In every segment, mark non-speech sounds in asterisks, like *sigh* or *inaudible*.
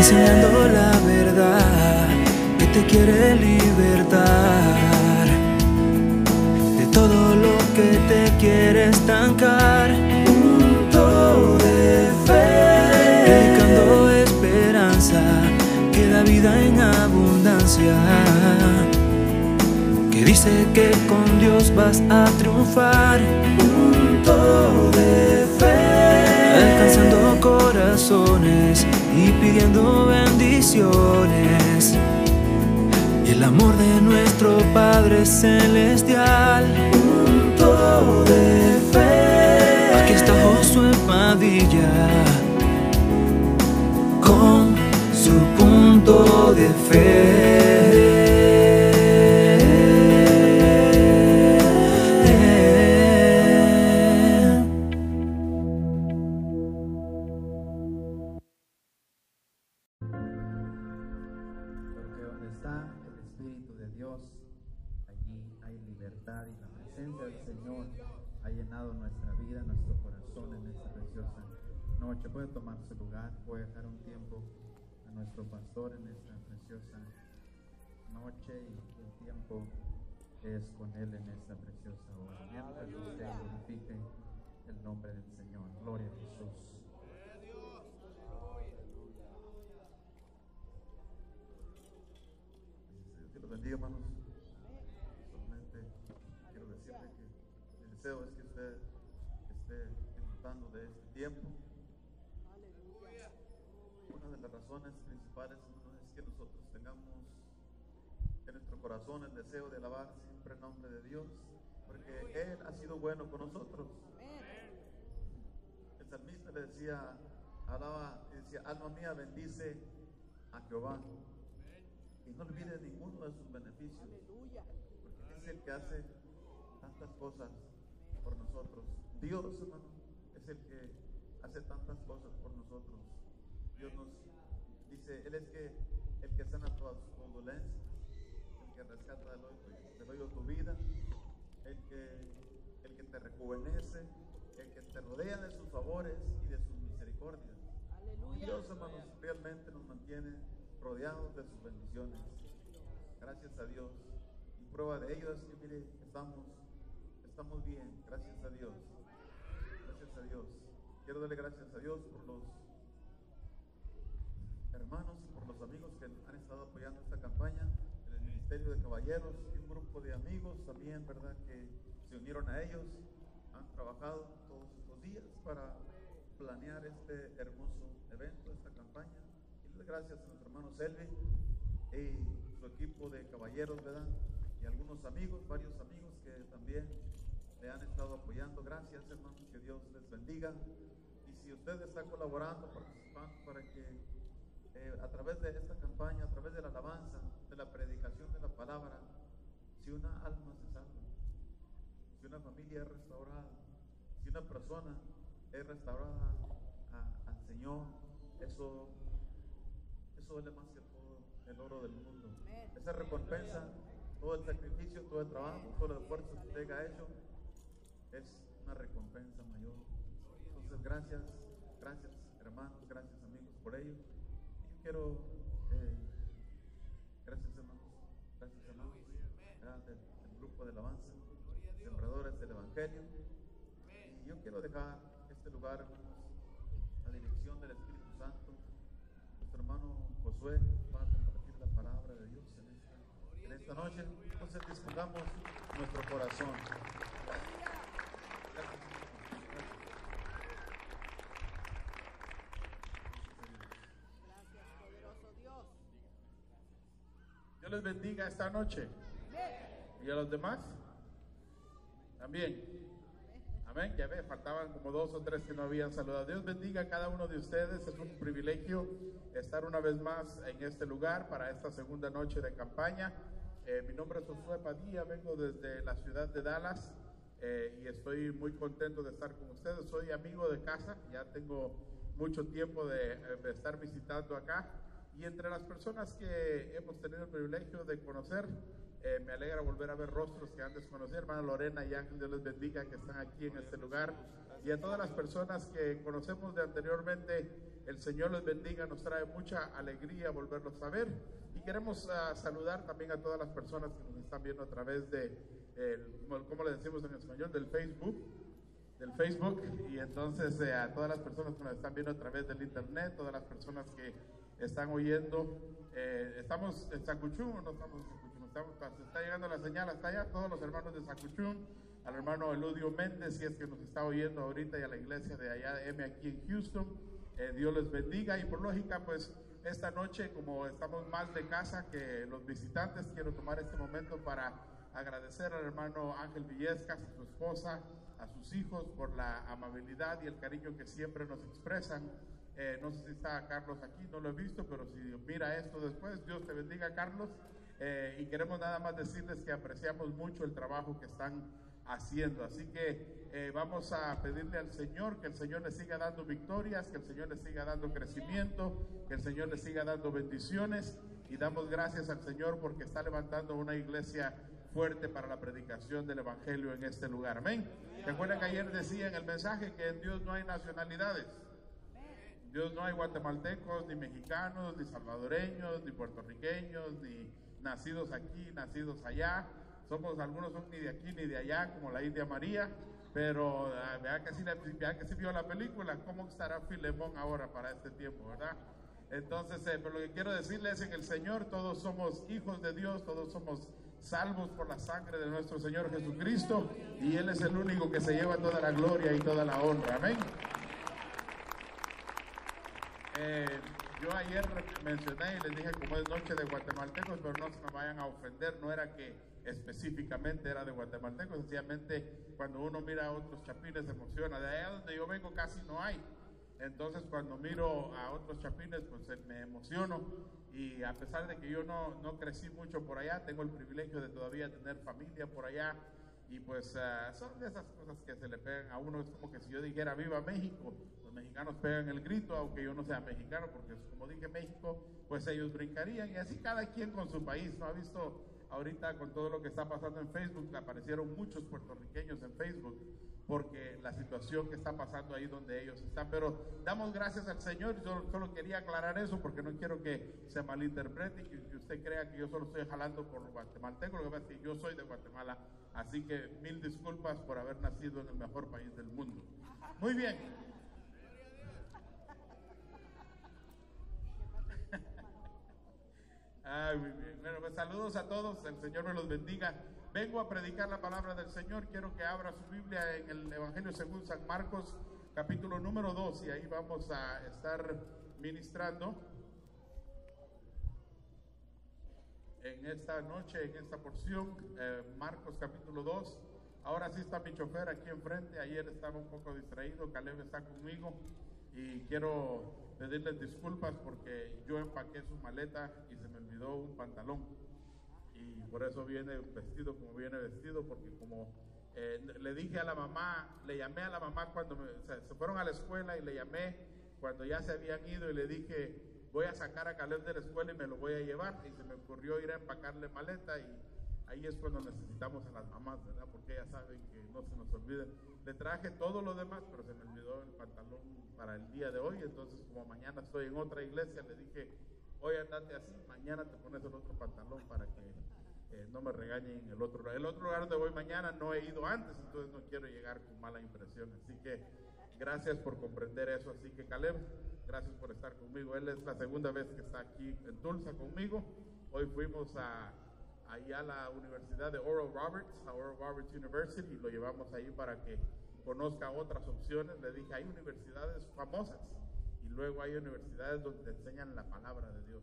enseñando la verdad que te quiere libertar de todo lo que te quiere estancar. Punto de fe, predicando esperanza que da vida en abundancia. Que dice que con Dios vas a triunfar. Punto de y pidiendo bendiciones. Y el amor de nuestro Padre Celestial. Punto de fe. Aquí está Josué Padilla con su punto de fe. Ha llenado nuestra vida, nuestro corazón en esta preciosa noche. Puede tomar su lugar, voy a dejar un tiempo a nuestro pastor en esta preciosa noche y el tiempo es con él en esta preciosa hora. Mientras usted glorifique el nombre del Señor. Gloria a Jesús. Dios bendiga, hermanos. Solamente quiero decirle que mi deseo es que usted esté disfrutando de este tiempo. Una de las razones principales hermanos, es que nosotros tengamos en nuestro corazón el deseo de alabar siempre el nombre de Dios, porque Bueno con nosotros. El salmista le decía, alaba, y decía, alma mía bendice a Jehová y no olvide ninguno de sus beneficios, porque es el que hace tantas cosas por nosotros. Dios, hermano, es el que hace tantas cosas por nosotros. Dios nos dice, Él es que el que sana todas tus dolencias, el que rescata del hoyo, del hoyo tu vida, el que te rejuvenece, el que te rodea de sus favores y de sus misericordias. Y Dios, hermanos, realmente nos mantiene rodeados de sus bendiciones. Gracias a Dios. Y prueba de ello es que, mire, estamos, estamos bien. Gracias a Dios. Gracias a Dios. Quiero darle gracias a Dios por los hermanos por los amigos que han estado apoyando esta campaña, en el Ministerio de Caballeros y un grupo de amigos también, ¿verdad? Que se unieron a ellos, han trabajado todos estos días para planear este hermoso evento, esta campaña. Y les gracias a nuestro hermano Selvi y su equipo de caballeros, ¿verdad? Y algunos amigos, varios amigos que también le han estado apoyando. Gracias, hermanos, que Dios les bendiga. Y si usted está colaborando, participando para que eh, a través de esta campaña, a través de la alabanza, de la predicación de la palabra, si una alma se si una familia es restaurada, si una persona es restaurada a- al Señor, eso, eso vale más que todo el oro del mundo. Esa recompensa, todo el sacrificio, todo el trabajo, todo el esfuerzo que usted ha hecho, es una recompensa mayor. Entonces, gracias, gracias hermanos, gracias amigos por ello. Y yo quiero, eh, gracias hermanos, gracias hermanos, del, del grupo de alabanza, del Evangelio. Y yo quiero dejar este lugar, a dirección del Espíritu Santo. Nuestro hermano Josué va a compartir la palabra de Dios en esta, en esta noche. Entonces dispongamos nuestro corazón. Dios les bendiga esta noche. ¿Y a los demás? También. Amén. Ya ve, faltaban como dos o tres que no habían saludado. Dios bendiga a cada uno de ustedes. Es un privilegio estar una vez más en este lugar para esta segunda noche de campaña. Eh, mi nombre es Josué Padilla, vengo desde la ciudad de Dallas eh, y estoy muy contento de estar con ustedes. Soy amigo de casa, ya tengo mucho tiempo de, eh, de estar visitando acá. Y entre las personas que hemos tenido el privilegio de conocer, eh, me alegra volver a ver rostros que antes conocí, hermana Lorena y Ángel, Dios les bendiga que están aquí en este lugar. Y a todas las personas que conocemos de anteriormente, el Señor les bendiga, nos trae mucha alegría volverlos a ver. Y queremos ah, saludar también a todas las personas que nos están viendo a través de, el, ¿cómo le decimos en español? Del Facebook. Del Facebook. Y entonces eh, a todas las personas que nos están viendo a través del Internet, todas las personas que están oyendo. Eh, ¿Estamos en Sacuchún o no estamos en Sacuchún? Está llegando la señal hasta allá, todos los hermanos de Sacuchún, al hermano Eludio Méndez, si es que nos está oyendo ahorita, y a la iglesia de allá de M aquí en Houston. Eh, Dios les bendiga y por lógica, pues esta noche, como estamos más de casa que los visitantes, quiero tomar este momento para agradecer al hermano Ángel Villescas, a su esposa, a sus hijos por la amabilidad y el cariño que siempre nos expresan. Eh, no sé si está Carlos aquí, no lo he visto, pero si mira esto después, Dios te bendiga, Carlos. Eh, y queremos nada más decirles que apreciamos mucho el trabajo que están haciendo. Así que eh, vamos a pedirle al Señor que el Señor le siga dando victorias, que el Señor le siga dando crecimiento, que el Señor le siga dando bendiciones. Y damos gracias al Señor porque está levantando una iglesia fuerte para la predicación del Evangelio en este lugar. Amén. Recuerden que ayer decía en el mensaje que en Dios no hay nacionalidades. Dios no hay guatemaltecos, ni mexicanos, ni salvadoreños, ni puertorriqueños, ni nacidos aquí, nacidos allá somos algunos son ni de aquí ni de allá, como la India María, pero uh, vea que si vio la película, cómo estará Filemón ahora para este tiempo, ¿verdad? Entonces, eh, pero lo que quiero decirles es que el Señor todos somos hijos de Dios, todos somos salvos por la sangre de nuestro Señor Jesucristo y Él es el único que se lleva toda la gloria y toda la honra. Amén. Eh, yo ayer mencioné y les dije como es noche de guatemaltecos, pero no se me vayan a ofender, no era que específicamente era de guatemaltecos, sencillamente cuando uno mira a otros chapines se emociona, de allá donde yo vengo casi no hay, entonces cuando miro a otros chapines pues me emociono y a pesar de que yo no, no crecí mucho por allá, tengo el privilegio de todavía tener familia por allá y pues uh, son de esas cosas que se le pegan a uno, es como que si yo dijera viva México, mexicanos pegan el grito, aunque yo no sea mexicano, porque como dije México, pues ellos brincarían y así cada quien con su país. ¿No ha visto ahorita con todo lo que está pasando en Facebook? Aparecieron muchos puertorriqueños en Facebook porque la situación que está pasando ahí donde ellos están. Pero damos gracias al Señor. Yo solo quería aclarar eso porque no quiero que se malinterprete y que, usted crea que yo solo estoy jalando por guatemalteco. Lo que pasa es que yo soy de Guatemala. Así que mil disculpas por haber nacido en el mejor país del mundo. Muy bien. Bueno, pues saludos a todos, el Señor me los bendiga. Vengo a predicar la palabra del Señor. Quiero que abra su Biblia en el Evangelio según San Marcos, capítulo número 2, y ahí vamos a estar ministrando en esta noche, en esta porción, eh, Marcos capítulo 2. Ahora sí está mi chofer aquí enfrente, ayer estaba un poco distraído, Caleb está conmigo. Y quiero pedirles disculpas porque yo empaqué su maleta y se me olvidó un pantalón. Y por eso viene vestido como viene vestido porque como eh, le dije a la mamá, le llamé a la mamá cuando se fueron a la escuela y le llamé cuando ya se habían ido y le dije voy a sacar a Caleb de la escuela y me lo voy a llevar y se me ocurrió ir a empacarle maleta y ahí es cuando necesitamos a las mamás, ¿verdad? Porque ellas saben que no se nos olvide. Le traje todo lo demás, pero se me olvidó el pantalón para el día de hoy, entonces como mañana estoy en otra iglesia, le dije, hoy andate así, mañana te pones el otro pantalón para que eh, no me regañen en el otro lugar. El otro lugar donde voy mañana no he ido antes, entonces no quiero llegar con mala impresión. Así que gracias por comprender eso. Así que Caleb, gracias por estar conmigo. Él es la segunda vez que está aquí en Tulsa conmigo. Hoy fuimos a ahí a la Universidad de Oral Roberts, a Oral Roberts University, y lo llevamos ahí para que conozca otras opciones. Le dije, hay universidades famosas y luego hay universidades donde enseñan la palabra de Dios.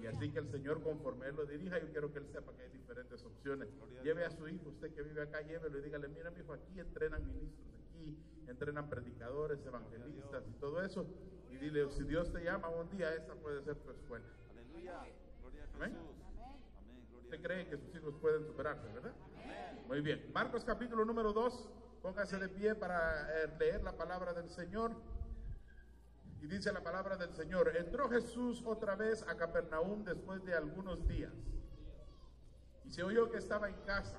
Y así que el Señor, conforme Él lo dirija, yo quiero que Él sepa que hay diferentes opciones. Lleve a su hijo, usted que vive acá, llévelo y dígale, mira mi hijo, aquí entrenan ministros, aquí entrenan predicadores, evangelistas y todo eso. Y dile, si Dios te llama un día, esa puede ser tu escuela. Aleluya. Gloria a Jesús. Usted cree que sus hijos pueden superarse, ¿verdad? Muy bien. Marcos capítulo número 2. Póngase de pie para eh, leer la palabra del Señor. Y dice la palabra del Señor. Entró Jesús otra vez a Capernaum después de algunos días. Y se oyó que estaba en casa.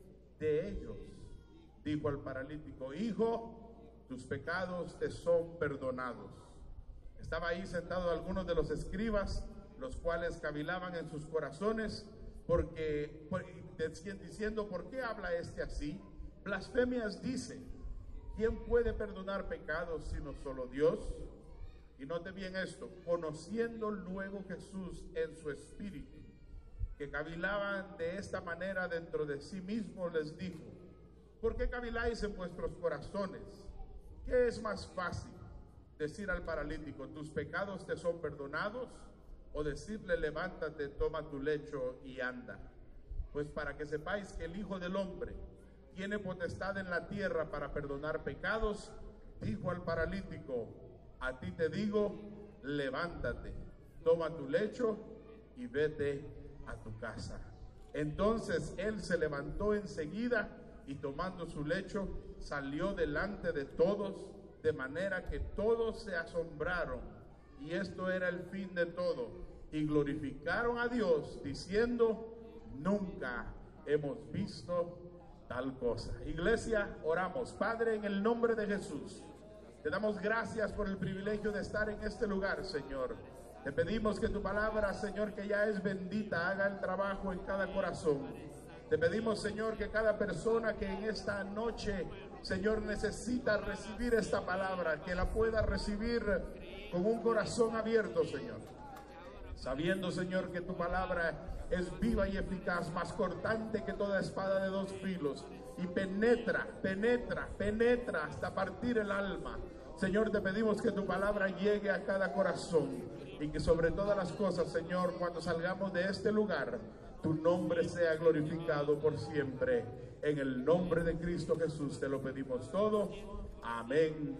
de ellos, dijo al paralítico, Hijo, tus pecados te son perdonados. Estaba ahí sentado algunos de los escribas, los cuales cavilaban en sus corazones, porque diciendo, ¿por qué habla este así? Blasfemias dice, ¿quién puede perdonar pecados sino solo Dios? Y note bien esto, conociendo luego Jesús en su espíritu, que cavilaban de esta manera dentro de sí mismo, les dijo, ¿por qué caviláis en vuestros corazones? ¿Qué es más fácil? decir al paralítico, tus pecados te son perdonados, o decirle, levántate, toma tu lecho y anda. Pues para que sepáis que el Hijo del Hombre tiene potestad en la tierra para perdonar pecados, dijo al paralítico, a ti te digo, levántate, toma tu lecho y vete a tu casa. Entonces él se levantó enseguida y tomando su lecho salió delante de todos de manera que todos se asombraron, y esto era el fin de todo, y glorificaron a Dios diciendo, nunca hemos visto tal cosa. Iglesia, oramos. Padre, en el nombre de Jesús, te damos gracias por el privilegio de estar en este lugar, Señor. Te pedimos que tu palabra, Señor, que ya es bendita, haga el trabajo en cada corazón. Te pedimos, Señor, que cada persona que en esta noche Señor, necesita recibir esta palabra, que la pueda recibir con un corazón abierto, Señor. Sabiendo, Señor, que tu palabra es viva y eficaz, más cortante que toda espada de dos filos, y penetra, penetra, penetra hasta partir el alma. Señor, te pedimos que tu palabra llegue a cada corazón y que sobre todas las cosas, Señor, cuando salgamos de este lugar, tu nombre sea glorificado por siempre. En el nombre de Cristo Jesús te lo pedimos todo. Amén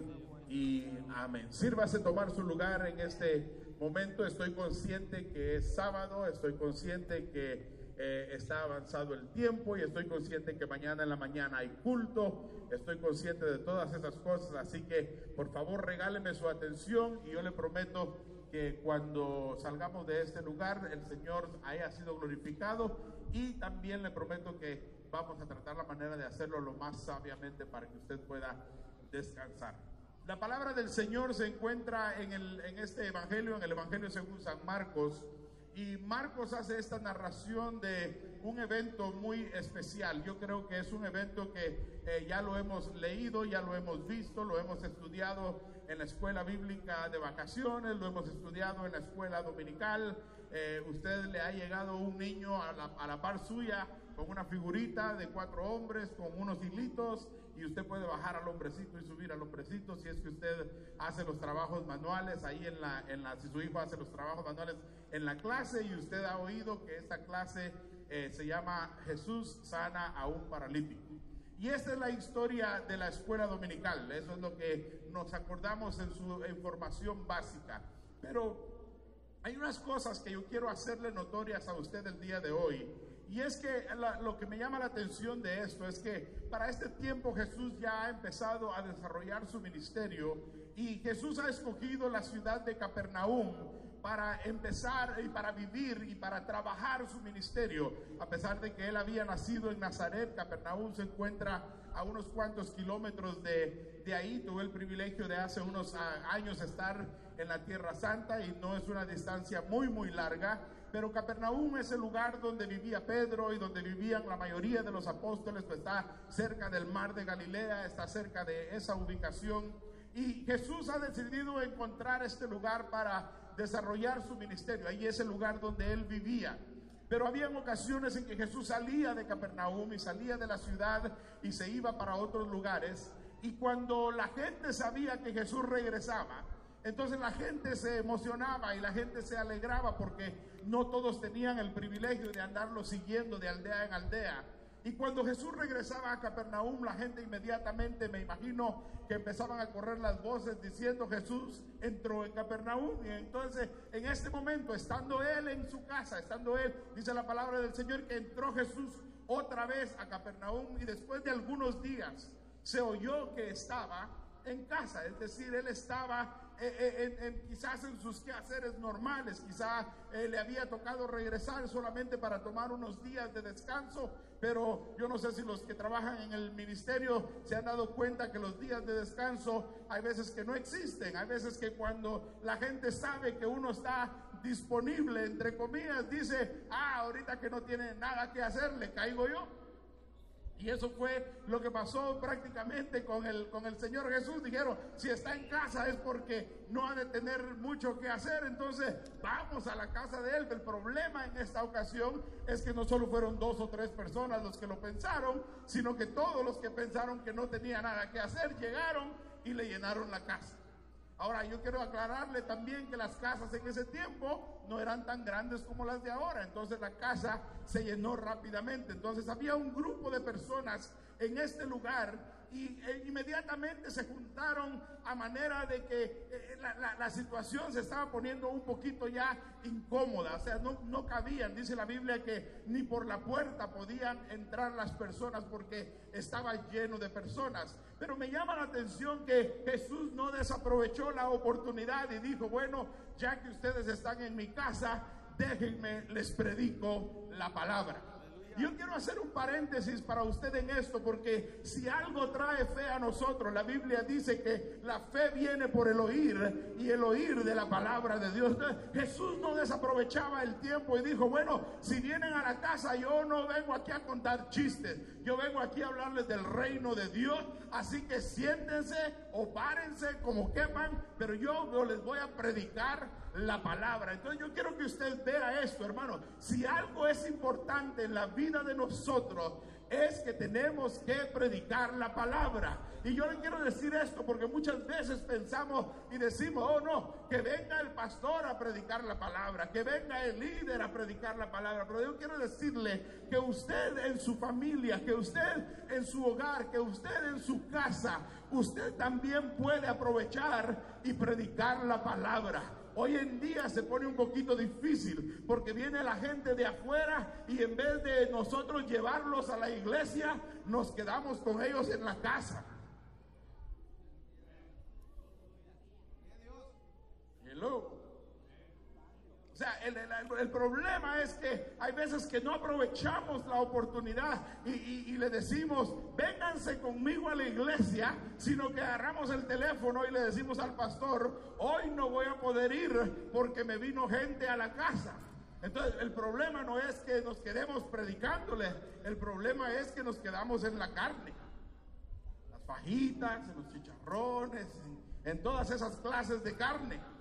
y amén. Sírvase tomar su lugar en este momento. Estoy consciente que es sábado, estoy consciente que eh, está avanzado el tiempo y estoy consciente que mañana en la mañana hay culto. Estoy consciente de todas esas cosas, así que por favor regáleme su atención y yo le prometo que cuando salgamos de este lugar el Señor haya sido glorificado y también le prometo que vamos a tratar la manera de hacerlo lo más sabiamente para que usted pueda descansar. La palabra del Señor se encuentra en, el, en este Evangelio, en el Evangelio según San Marcos, y Marcos hace esta narración de un evento muy especial. Yo creo que es un evento que eh, ya lo hemos leído, ya lo hemos visto, lo hemos estudiado en la escuela bíblica de vacaciones, lo hemos estudiado en la escuela dominical. Eh, usted le ha llegado un niño a la, a la par suya con una figurita de cuatro hombres, con unos hilitos, y usted puede bajar al hombrecito y subir al hombrecito si es que usted hace los trabajos manuales ahí en la, en la si su hijo hace los trabajos manuales en la clase y usted ha oído que esta clase eh, se llama Jesús sana a un paralítico. Y esta es la historia de la escuela dominical, eso es lo que nos acordamos en su información básica. Pero hay unas cosas que yo quiero hacerle notorias a usted el día de hoy y es que lo que me llama la atención de esto es que para este tiempo Jesús ya ha empezado a desarrollar su ministerio y Jesús ha escogido la ciudad de Capernaum para empezar y para vivir y para trabajar su ministerio. A pesar de que él había nacido en Nazaret, Capernaum se encuentra a unos cuantos kilómetros de, de ahí. Tuve el privilegio de hace unos ah, años estar en la Tierra Santa y no es una distancia muy, muy larga. Pero Capernaum es el lugar donde vivía Pedro y donde vivían la mayoría de los apóstoles, pues está cerca del mar de Galilea, está cerca de esa ubicación. Y Jesús ha decidido encontrar este lugar para desarrollar su ministerio. Ahí es el lugar donde él vivía. Pero había ocasiones en que Jesús salía de Capernaum y salía de la ciudad y se iba para otros lugares. Y cuando la gente sabía que Jesús regresaba, entonces la gente se emocionaba y la gente se alegraba porque no todos tenían el privilegio de andarlo siguiendo de aldea en aldea. Y cuando Jesús regresaba a Capernaum, la gente inmediatamente, me imagino, que empezaban a correr las voces diciendo Jesús entró en Capernaum. Y entonces, en este momento, estando él en su casa, estando él, dice la palabra del Señor, que entró Jesús otra vez a Capernaum y después de algunos días se oyó que estaba en casa, es decir, él estaba eh, eh, quizás en sus quehaceres normales, quizás eh, le había tocado regresar solamente para tomar unos días de descanso, pero yo no sé si los que trabajan en el ministerio se han dado cuenta que los días de descanso hay veces que no existen, hay veces que cuando la gente sabe que uno está disponible, entre comillas, dice, ah, ahorita que no tiene nada que hacer, le caigo yo. Y eso fue lo que pasó prácticamente con el, con el Señor Jesús. Dijeron, si está en casa es porque no ha de tener mucho que hacer. Entonces, vamos a la casa de él. El problema en esta ocasión es que no solo fueron dos o tres personas los que lo pensaron, sino que todos los que pensaron que no tenía nada que hacer llegaron y le llenaron la casa. Ahora, yo quiero aclararle también que las casas en ese tiempo no eran tan grandes como las de ahora. Entonces la casa se llenó rápidamente. Entonces había un grupo de personas en este lugar y e inmediatamente se juntaron a manera de que eh, la, situación se estaba poniendo un poquito ya incómoda, o sea, no, no cabían, dice la Biblia que ni por la puerta podían entrar las personas porque estaba lleno de personas. Pero me llama la atención que Jesús no desaprovechó la oportunidad y dijo, bueno, ya que ustedes están en mi casa, déjenme, les predico la palabra. Yo quiero hacer un paréntesis para usted en esto, porque si algo trae fe a nosotros, la Biblia dice que la fe viene por el oír y el oír de la palabra de Dios. Jesús no desaprovechaba el tiempo y dijo, bueno, si vienen a la casa, yo no vengo aquí a contar chistes, yo vengo aquí a hablarles del reino de Dios, así que siéntense o párense como quepan, pero yo, les voy a predicar la palabra. Entonces yo quiero que usted vea esto, hermano. Si algo es importante en la vida de nosotros, es que tenemos que predicar la palabra. Y yo le quiero decir esto porque muchas veces pensamos y decimos, oh no, que venga el pastor a predicar la palabra, que venga el líder a predicar la palabra. Pero yo quiero decirle que usted en su familia, que usted en su hogar, que usted en su casa, usted también puede aprovechar y predicar la palabra. Hoy en día se pone un poquito difícil porque viene la gente de afuera y en vez de nosotros llevarlos a la iglesia, nos quedamos con ellos en la casa. Sea, el, problema es que hay veces que no aprovechamos la oportunidad y, le decimos, vénganse conmigo a la iglesia, sino que agarramos el teléfono y le decimos al pastor, hoy no voy a poder ir porque me vino gente a la casa. Entonces, el problema no es que nos quedemos predicándole, el problema es que nos quedamos en la carne. Las fajitas, en los chicharrones, en todas esas clases de carne.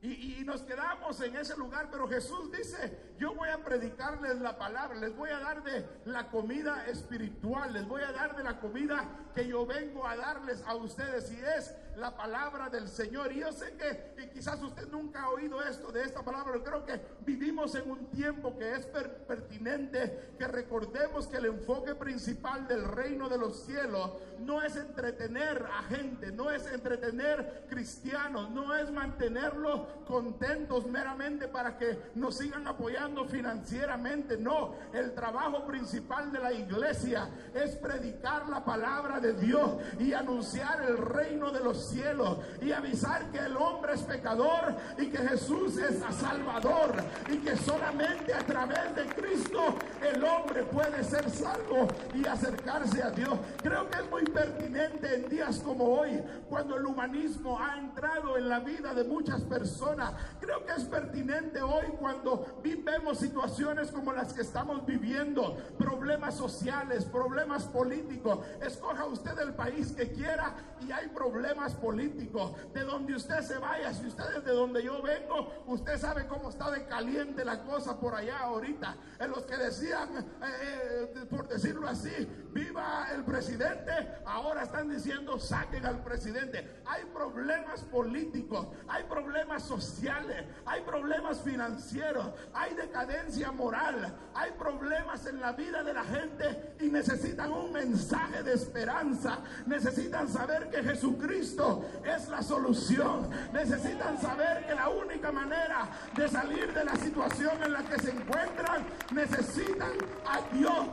Y, nos quedamos en ese lugar, pero Jesús dice, yo voy a predicarles la palabra, les voy a dar de la comida espiritual, les voy a dar de la comida que yo vengo a darles a ustedes y es la palabra del Señor. Y yo sé que quizás usted nunca ha oído esto de esta palabra, pero creo que vivimos en un tiempo que es pertinente que recordemos que el enfoque principal del reino de los cielos no es entretener a gente, no es entretener cristianos, no es mantenerlos contentos meramente para que nos sigan apoyando financieramente. No, el trabajo principal de la iglesia es predicar la palabra de Dios y anunciar el reino de los cielos y avisar que el hombre es pecador y que Jesús es salvador y que solamente a través de Cristo el hombre puede ser salvo y acercarse a Dios. Creo que es muy pertinente en días como hoy, cuando el humanismo ha entrado en la vida de muchas personas. Creo que es pertinente hoy cuando vivemos situaciones como las que estamos viviendo, problemas sociales, problemas políticos. Escoja usted el país que quiera y hay problemas políticos. De donde usted se vaya, si usted es de donde yo vengo, usted sabe cómo está de caliente la cosa por allá ahorita. En los que decían, eh, eh, por decirlo así, viva el presidente, ahora están diciendo saquen al presidente. Hay problemas políticos, hay problemas sociales, hay problemas financieros, hay decadencia moral, hay problemas en la vida de la gente y necesitan un mensaje de esperanza. Necesitan saber que Jesucristo es la solución. Necesitan saber que la única manera de salir de la situación en la que se encuentran, necesitan a Dios.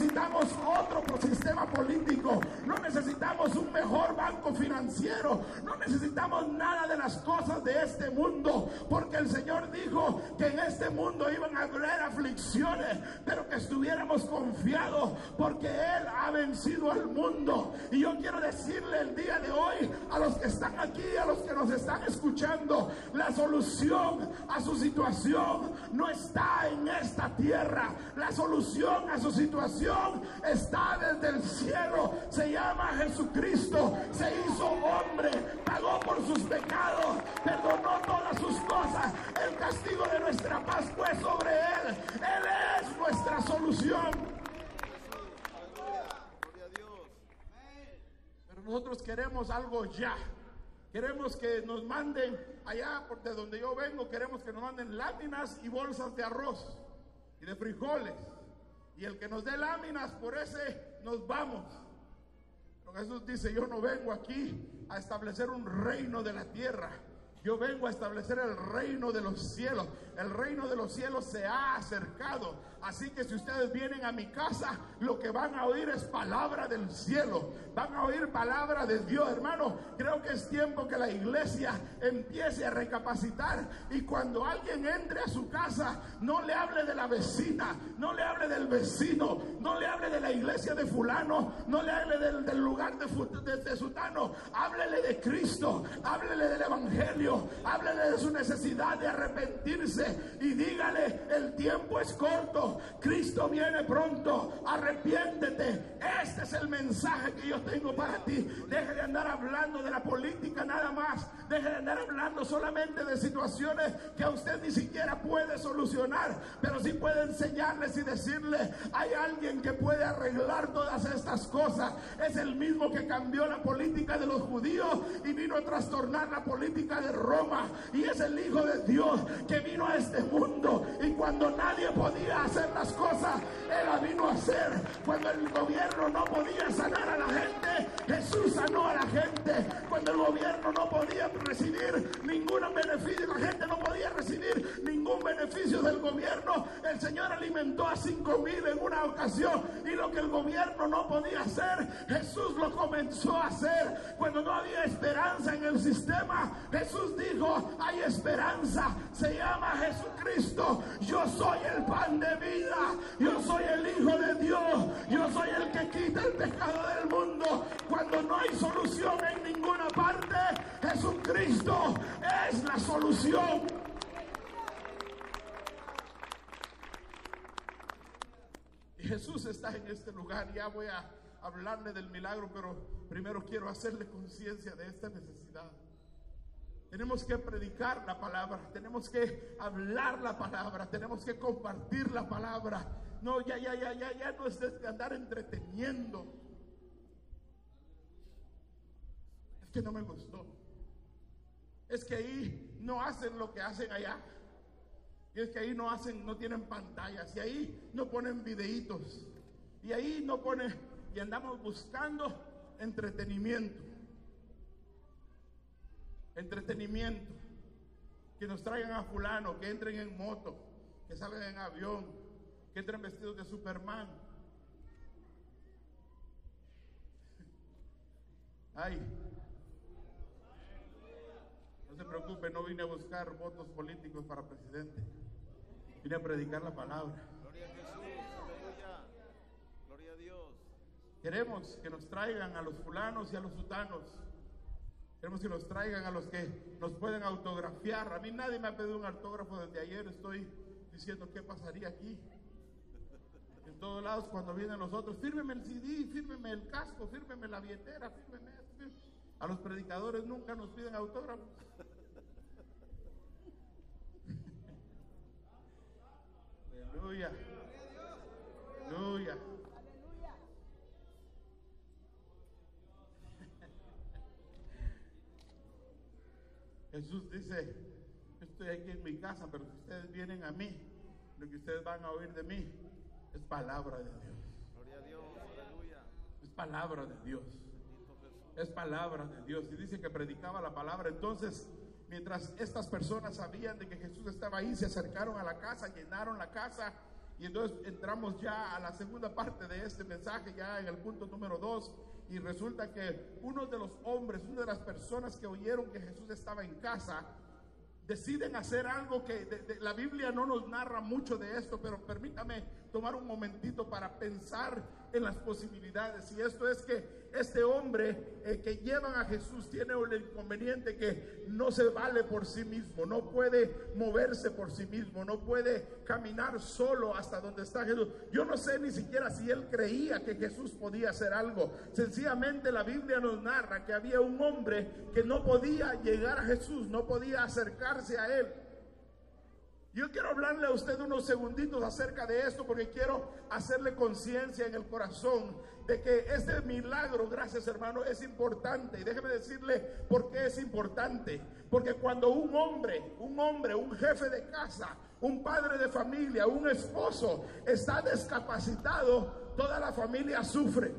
Necesitamos otro sistema político, no necesitamos un mejor banco financiero, no necesitamos nada de las cosas de este mundo, porque el Señor dijo que en este mundo iban a haber aflicciones, pero que estuviéramos confiados, porque Él ha vencido al mundo. Y yo quiero decirle el día de hoy a los que están aquí, a los que nos están escuchando, la solución a su situación no está en esta tierra, la solución a su situación está desde el cielo, se llama Jesucristo, se hizo hombre, pagó por sus pecados, perdonó todas sus cosas, el castigo de nuestra paz fue sobre él, él es nuestra solución. Pero nosotros queremos algo ya. Queremos que nos manden allá, de donde yo vengo, queremos que nos manden láminas y bolsas de arroz y de frijoles. Y el que nos dé láminas, por ese nos vamos. Jesús dice, yo no vengo aquí a establecer un reino de la tierra. Yo vengo a establecer el reino de los cielos. El reino de los cielos se ha acercado. Así que si ustedes vienen a mi casa, lo que van a oír es palabra del cielo. Van a oír palabra de Dios, hermano. Creo que es tiempo que la iglesia empiece a recapacitar. Y cuando alguien entre a su casa, no le hable de la vecina, no le hable del vecino, no le hable de la iglesia de fulano, no le hable del, lugar de, de, sutano. Háblele de Cristo, háblele del evangelio, háblele de su necesidad de arrepentirse y dígale, el tiempo es corto Cristo viene pronto, arrepiéntete. Este es el mensaje que yo tengo para ti. Deje de andar hablando de la política nada más. Deje de andar hablando solamente de situaciones que usted ni siquiera puede solucionar, pero sí puede enseñarles y decirle, hay alguien que puede arreglar todas estas cosas. Es el mismo que cambió la política de los judíos y vino a trastornar la política de Roma. Y es el Hijo de Dios que vino a este mundo y cuando nadie podía hacer las cosas, Él vino a hacer. Cuando el gobierno no podía sanar a la gente, Jesús sanó a la gente. Cuando el gobierno no podía recibir ningún beneficio, la gente no podía recibir ningún beneficio del gobierno, el Señor alimentó a cinco mil en una ocasión. Y lo que el gobierno no podía hacer, Jesús lo comenzó a hacer. Cuando no había esperanza en el sistema, Jesús dijo, hay esperanza, se llama Jesucristo. Yo soy el pan de vida yo soy el Hijo de Dios. Yo soy el que quita el pecado del mundo. Cuando no hay solución en ninguna parte, Jesucristo es la solución. Jesús está en este lugar. Ya voy a hablarle del milagro, pero primero quiero hacerle conciencia de esta necesidad. Tenemos que predicar la palabra, tenemos que hablar la palabra, tenemos que compartir la palabra. No, ya, ya, ya, ya, ya no es de andar entreteniendo. Es que no me gustó. Es que ahí no hacen lo que hacen allá. Y es que ahí no hacen, no tienen pantallas. Y ahí no ponen videitos. Y ahí no ponen, y andamos buscando entretenimiento entretenimiento, que nos traigan a fulano, que entren en moto, que salgan en avión, que entren vestidos de Superman. Ay, no se preocupe, no vine a buscar votos políticos para presidente, vine a predicar la palabra. Gloria a Jesús, Gloria a Dios. Queremos que nos traigan a los fulanos y a los sutanos Queremos que nos traigan a los que nos pueden autografiar. A mí nadie me ha pedido un autógrafo desde ayer. Estoy diciendo qué pasaría aquí. En todos lados cuando vienen los otros, fírmeme el CD, fírmeme el casco, fírmeme la billetera, fírmeme. A los predicadores nunca nos piden autógrafos. *laughs* Aleluya. Aleluya. Jesús dice, estoy aquí en mi casa, pero si ustedes vienen a mí, lo que ustedes van a oír de mí es palabra de Dios. Gloria a Dios, aleluya. Es palabra de Dios. Es palabra de Dios. Y dice que predicaba la palabra. Entonces, mientras estas personas sabían de que Jesús estaba ahí, se acercaron a la casa, llenaron la casa. Y entonces entramos ya a la segunda parte de este mensaje, ya en el punto número dos. Y resulta que uno de los hombres, una de las personas que oyeron que Jesús estaba en casa, deciden hacer algo que de- de- la Biblia no nos narra mucho de esto, pero permítame tomar un momentito para pensar en las posibilidades. Y esto es que este hombre eh, que llevan a Jesús tiene un inconveniente que no se vale por sí mismo, no puede moverse por sí mismo, no puede caminar solo hasta donde está Jesús. Yo no sé ni siquiera si él creía que Jesús podía hacer algo. Sencillamente la Biblia nos narra que había un hombre que no podía llegar a Jesús, no podía acercarse a él. Yo quiero hablarle a usted unos segunditos acerca de esto porque quiero hacerle conciencia en el corazón de que este milagro, gracias hermano, es importante. Y déjeme decirle por qué es importante. Porque cuando un hombre, un hombre, un jefe de casa, un padre de familia, un esposo está discapacitado, toda la familia sufre.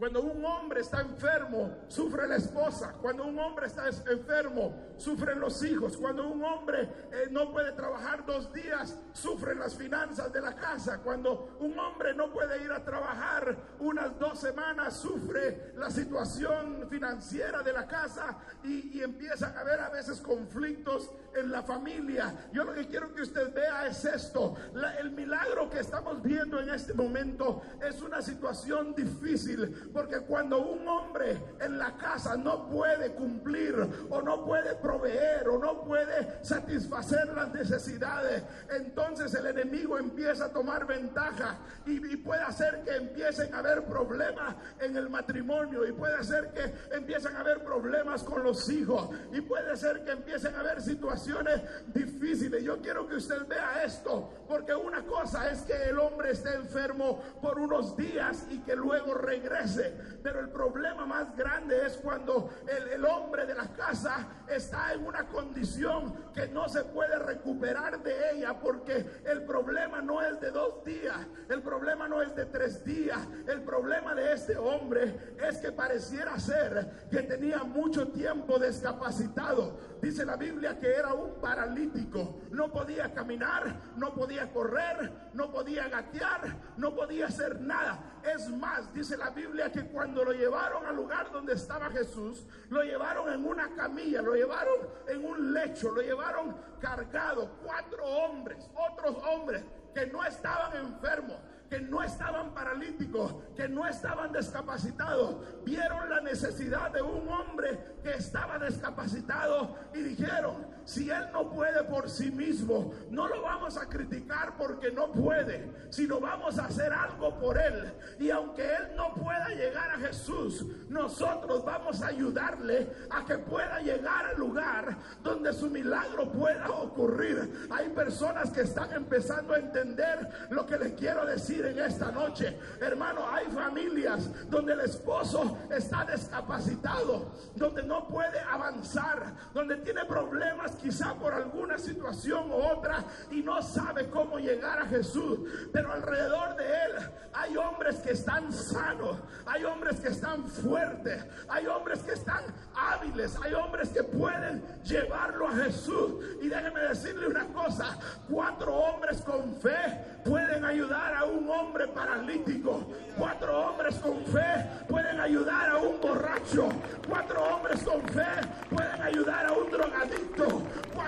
Cuando un hombre está enfermo, sufre la esposa. Cuando un hombre está es- enfermo, sufren los hijos. Cuando un hombre eh, no puede trabajar dos días, sufren las finanzas de la casa. Cuando un hombre no puede ir a trabajar unas dos semanas, sufre la situación financiera de la casa y, y empiezan a haber a veces conflictos en la familia. Yo lo que quiero que usted vea es esto. La- el milagro que estamos viendo en este momento es una situación difícil porque cuando un hombre en la casa no puede cumplir o no puede proveer o no puede satisfacer las necesidades, entonces el enemigo empieza a tomar ventaja y, puede hacer que empiecen a haber problemas en el matrimonio y puede hacer que empiecen a haber problemas con los hijos y puede ser que empiecen a haber situaciones difíciles. Yo quiero que usted vea esto porque una cosa es que el hombre esté enfermo por unos días y que luego regrese, pero el problema más grande es cuando el, el hombre de la casa está en una condición que no se puede recuperar de ella porque el problema no es de dos días, el problema no es de tres días, el problema de este hombre es que pareciera ser que tenía mucho tiempo discapacitado. Dice la Biblia que era un paralítico, no podía caminar, no podía correr, no podía gatear, no podía hacer nada. Es más, dice la Biblia que cuando lo llevaron al lugar donde estaba Jesús, lo llevaron en una camilla, lo llevaron en un lecho, lo llevaron cargado, cuatro hombres, otros hombres que no estaban enfermos, que no estaban paralíticos, que no estaban discapacitados, vieron la necesidad de un hombre que estaba discapacitado y dijeron, si él no puede por sí mismo, no lo vamos a criticar porque no puede, sino vamos a hacer algo por él. Y aunque él no pueda llegar a Jesús, nosotros vamos a ayudarle a que pueda llegar al lugar donde su milagro pueda ocurrir. Hay personas que están empezando a entender lo que les quiero decir en esta noche. Hermano, hay familias donde el esposo está discapacitado, donde no puede avanzar, donde tiene problemas quizá por alguna situación u otra y no sabe cómo llegar a Jesús. Pero alrededor de él hay hombres que están sanos, hay hombres que están fuertes, hay hombres que están hábiles, hay hombres que pueden llevarlo a Jesús. Y déjeme decirle una cosa, cuatro hombres con fe pueden ayudar a un hombre paralítico, cuatro hombres con fe pueden ayudar a un borracho, cuatro hombres con fe pueden ayudar a un drogadicto,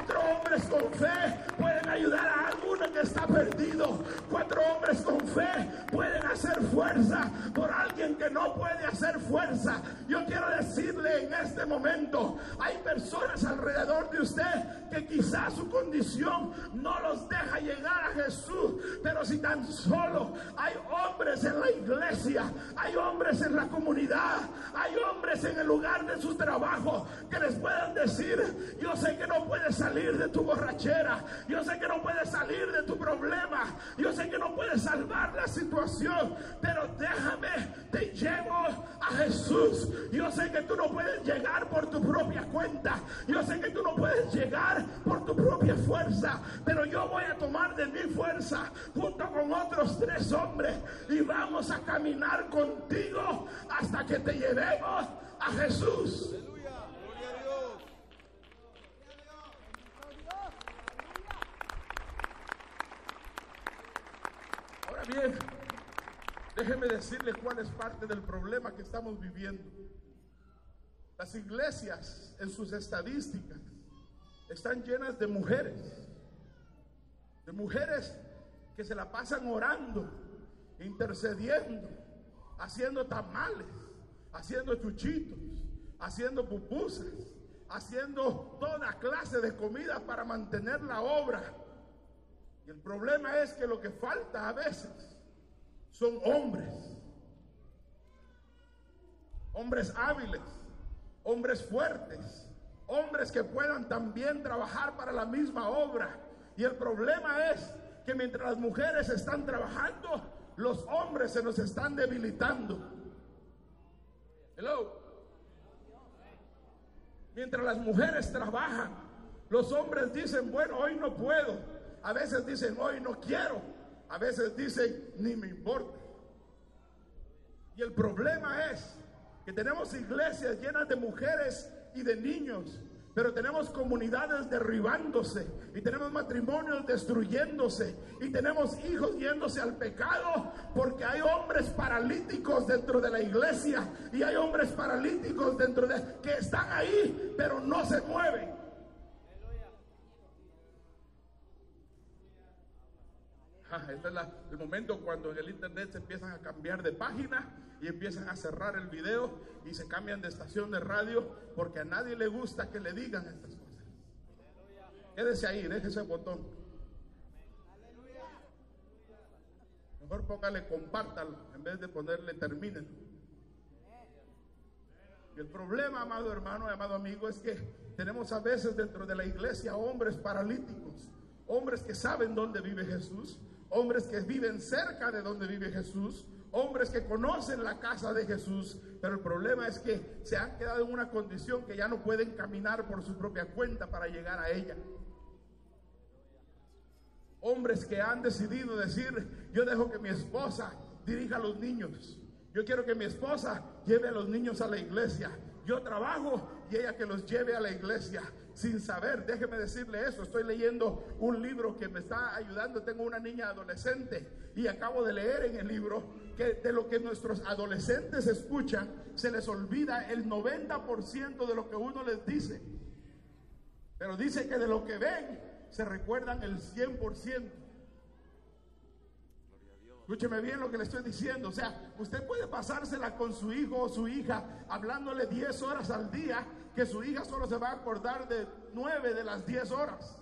cuatro hombres con fe pueden ayudar a alguno que está perdido, cuatro hombres con fe pueden hacer fuerza por alguien que no puede hacer fuerza. Yo quiero decirle en este momento, hay personas alrededor de usted que quizás su condición no los deja llegar a Jesús, pero si tan solo hay hombres en la iglesia, hay hombres en la comunidad, hay hombres en el lugar de su trabajo que les puedan decir, yo sé que no puedes salir de tu borrachera, yo sé que no puedes salir de tu problema, yo sé que no puedes salvar la situación, pero déjame, te llevo a Jesús. Yo sé que tú no puedes llegar por tu propia cuenta. Yo sé que tú no puedes llegar por tu propia fuerza. Pero yo voy a tomar de mi fuerza junto con otros tres hombres y vamos a caminar contigo hasta que te llevemos a Jesús. Bien, déjeme decirle cuál es parte del problema que estamos viviendo. Las iglesias en sus estadísticas están llenas de mujeres, de mujeres que se la pasan orando, intercediendo, haciendo tamales, haciendo chuchitos, haciendo pupusas, haciendo toda clase de comida para mantener la obra. Y el problema es que lo que falta a veces son hombres, hombres hábiles, hombres fuertes, hombres que puedan también trabajar para la misma obra. Y el problema es que mientras las mujeres están trabajando, los hombres se nos están debilitando. Hello. Mientras las mujeres trabajan, los hombres dicen, bueno, hoy no puedo. A veces dicen, hoy no quiero. A veces dicen, ni me importa. Y el problema es que tenemos iglesias llenas de mujeres y de niños pero tenemos comunidades derribándose y tenemos matrimonios destruyéndose y tenemos hijos yéndose al pecado porque hay hombres paralíticos dentro de la iglesia y hay hombres paralíticos dentro de que están ahí pero no se mueven. Este es el momento cuando en el internet se empiezan a cambiar de página y empiezan a cerrar el video y se cambian de estación de radio porque a nadie le gusta que le digan estas cosas. Quédese ahí, deje ese botón. Mejor póngale compártalo en vez de ponerle terminen. Y el problema, amado hermano, amado amigo, es que tenemos a veces dentro de la iglesia hombres paralíticos, hombres que saben dónde vive Jesús, hombres que viven cerca de donde vive Jesús, hombres que conocen la casa de Jesús, pero el problema es que se han quedado en una condición que ya no pueden caminar por su propia cuenta para llegar a ella. Hombres que han decidido decir, yo dejo que mi esposa dirija a los niños, yo quiero que mi esposa lleve a los niños a la iglesia, yo trabajo ella que los lleve a la iglesia sin saber. Déjeme decirle eso. Estoy leyendo un libro que me está ayudando. Tengo una niña adolescente y acabo de leer en el libro que de lo que nuestros adolescentes escuchan, se les olvida el 90% de lo que uno les dice. Pero dice que de lo que ven, se recuerdan el 100%. Escúcheme bien lo que le estoy diciendo. O sea, usted puede pasársela con su hijo o su hija hablándole 10 horas al día, que su hija solo se va a acordar de 9 de las 10 horas.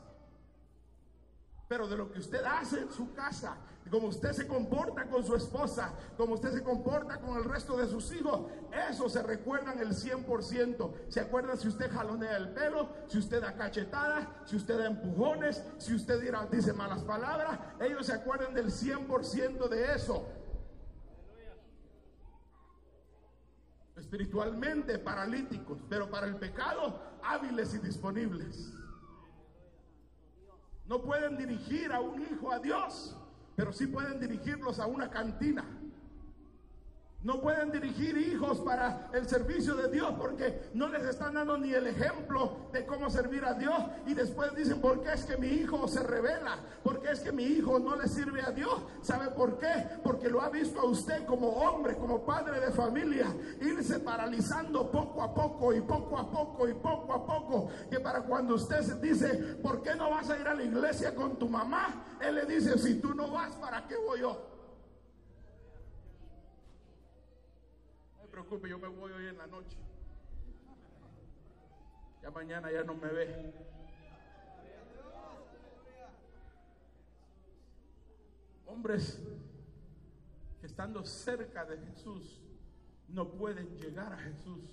Pero de lo que usted hace en su casa, como usted se comporta con su esposa, como usted se comporta con el resto de sus hijos, eso se recuerdan el 100%. Se acuerdan si usted jalonea el pelo, si usted da cachetadas, si usted da empujones, si usted dice malas palabras, ellos se acuerdan del 100% de eso. Espiritualmente paralíticos, pero para el pecado hábiles y disponibles. No pueden dirigir a un hijo a Dios, pero sí pueden dirigirlos a una cantina. No pueden dirigir hijos para el servicio de Dios porque no les están dando ni el ejemplo de cómo servir a Dios. Y después dicen, ¿por qué es que mi hijo se revela? ¿Por qué es que mi hijo no le sirve a Dios? ¿Sabe por qué? Porque lo ha visto a usted como hombre, como padre de familia, irse paralizando poco a poco y poco a poco y poco a poco. Que para cuando usted se dice, ¿por qué no vas a ir a la iglesia con tu mamá? Él le dice, si tú no vas, ¿para qué voy yo? Preocupe, yo me voy hoy en la noche. Ya mañana ya no me ve. Hombres que estando cerca de Jesús no pueden llegar a Jesús.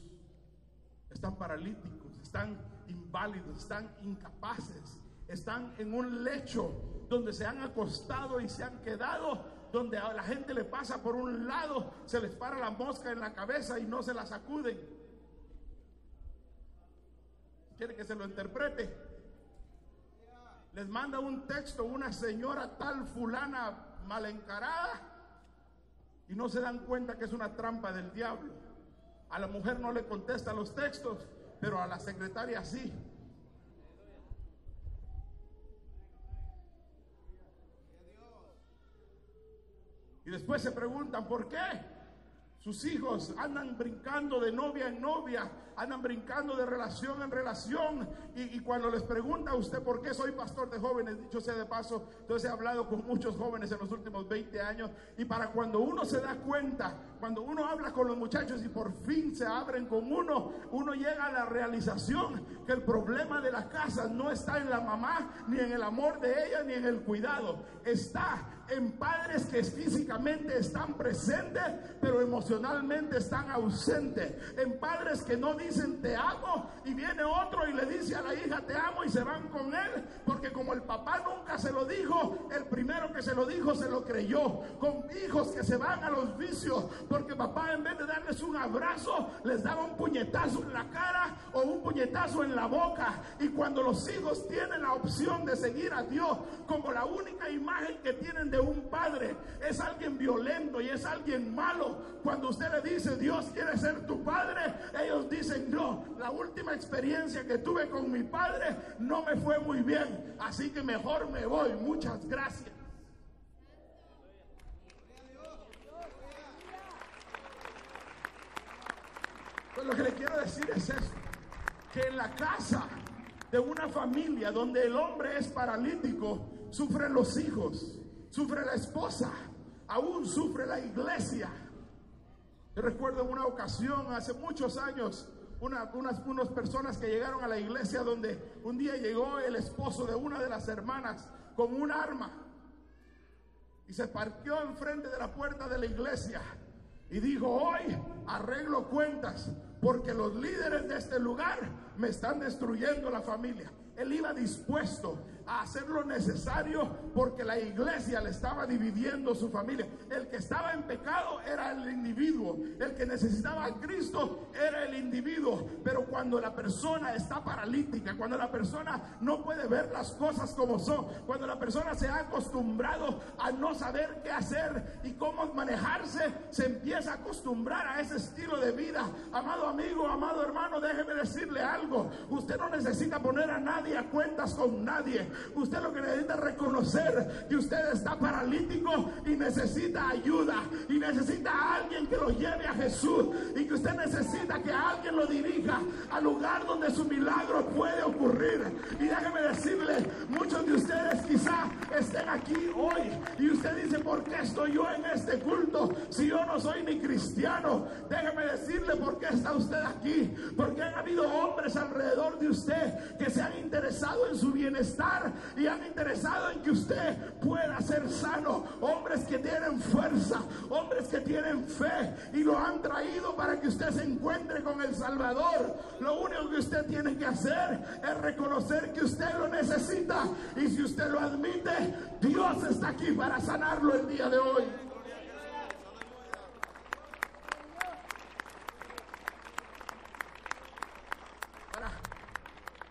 Están paralíticos, están inválidos, están incapaces, están en un lecho donde se han acostado y se han quedado donde a la gente le pasa por un lado, se les para la mosca en la cabeza y no se la sacuden. Quiere que se lo interprete. Les manda un texto una señora tal fulana mal encarada y no se dan cuenta que es una trampa del diablo. A la mujer no le contesta los textos, pero a la secretaria sí. Y después se preguntan, ¿por qué? Sus hijos andan brincando de novia en novia, andan brincando de relación en relación. Y, cuando les pregunta usted por qué soy pastor de jóvenes, dicho sea de paso, entonces he hablado con muchos jóvenes en los últimos 20 años. Y para cuando uno se da cuenta, cuando uno habla con los muchachos y por fin se abren con uno, uno llega a la realización que el problema de la casa no está en la mamá, ni en el amor de ella, ni en el cuidado. Está en padres que físicamente están presentes, pero emocionalmente están ausentes. En padres que no dicen te amo y viene otro y le dice a la hija te amo y se van con él, porque como el papá nunca se lo dijo, el primero que se lo dijo se lo creyó. Con hijos que se van a los vicios, porque papá en vez de darles un abrazo, les daba un puñetazo en la cara o un puñetazo en la boca. Y cuando los hijos tienen la opción de seguir a Dios como la única imagen que tienen de un padre es alguien violento y es alguien malo. Cuando usted le dice Dios quiere ser tu padre, ellos dicen no. La última experiencia que tuve con mi padre no me fue muy bien, así que mejor me voy. Muchas gracias. Pues lo que le quiero decir es esto, que en la casa de una familia donde el hombre es paralítico, sufren los hijos sufre la esposa, aún sufre la iglesia. Yo recuerdo una ocasión, hace muchos años, unas, unas personas que llegaron a la iglesia donde un día llegó el esposo de una de las hermanas con un arma y se parqueó enfrente de la puerta de la iglesia y dijo, hoy arreglo cuentas porque los líderes de este lugar me están destruyendo la familia. Él iba dispuesto a hacer lo necesario porque la iglesia le estaba dividiendo su familia. El que estaba en pecado era el individuo. El que necesitaba a Cristo era el individuo. Pero cuando la persona está paralítica, cuando la persona no puede ver las cosas como son, cuando la persona se ha acostumbrado a no saber qué hacer y cómo manejarse, se empieza a acostumbrar a ese estilo de vida. Amado amigo, amado hermano, déjeme decirle algo. Usted no necesita poner a nadie a cuentas con nadie. Usted lo que necesita es reconocer que usted está paralítico y necesita ayuda y necesita a alguien que lo lleve a Jesús y que usted necesita que alguien lo dirija al lugar donde su milagro puede ocurrir. Y déjeme decirle, muchos de ustedes quizá estén aquí hoy y usted dice, ¿por qué estoy yo en este culto si yo no soy ni cristiano? Déjeme decirle por qué está usted aquí. Porque han habido hombres alrededor de usted que se han interesado en su bienestar y han interesado en que usted pueda ser sano. Hombres que tienen fuerza, hombres que tienen fe y lo han traído para que usted se encuentre con el Salvador. Lo único que usted tiene que hacer es reconocer que usted lo necesita y si usted lo admite, Dios está aquí para sanarlo el día de hoy.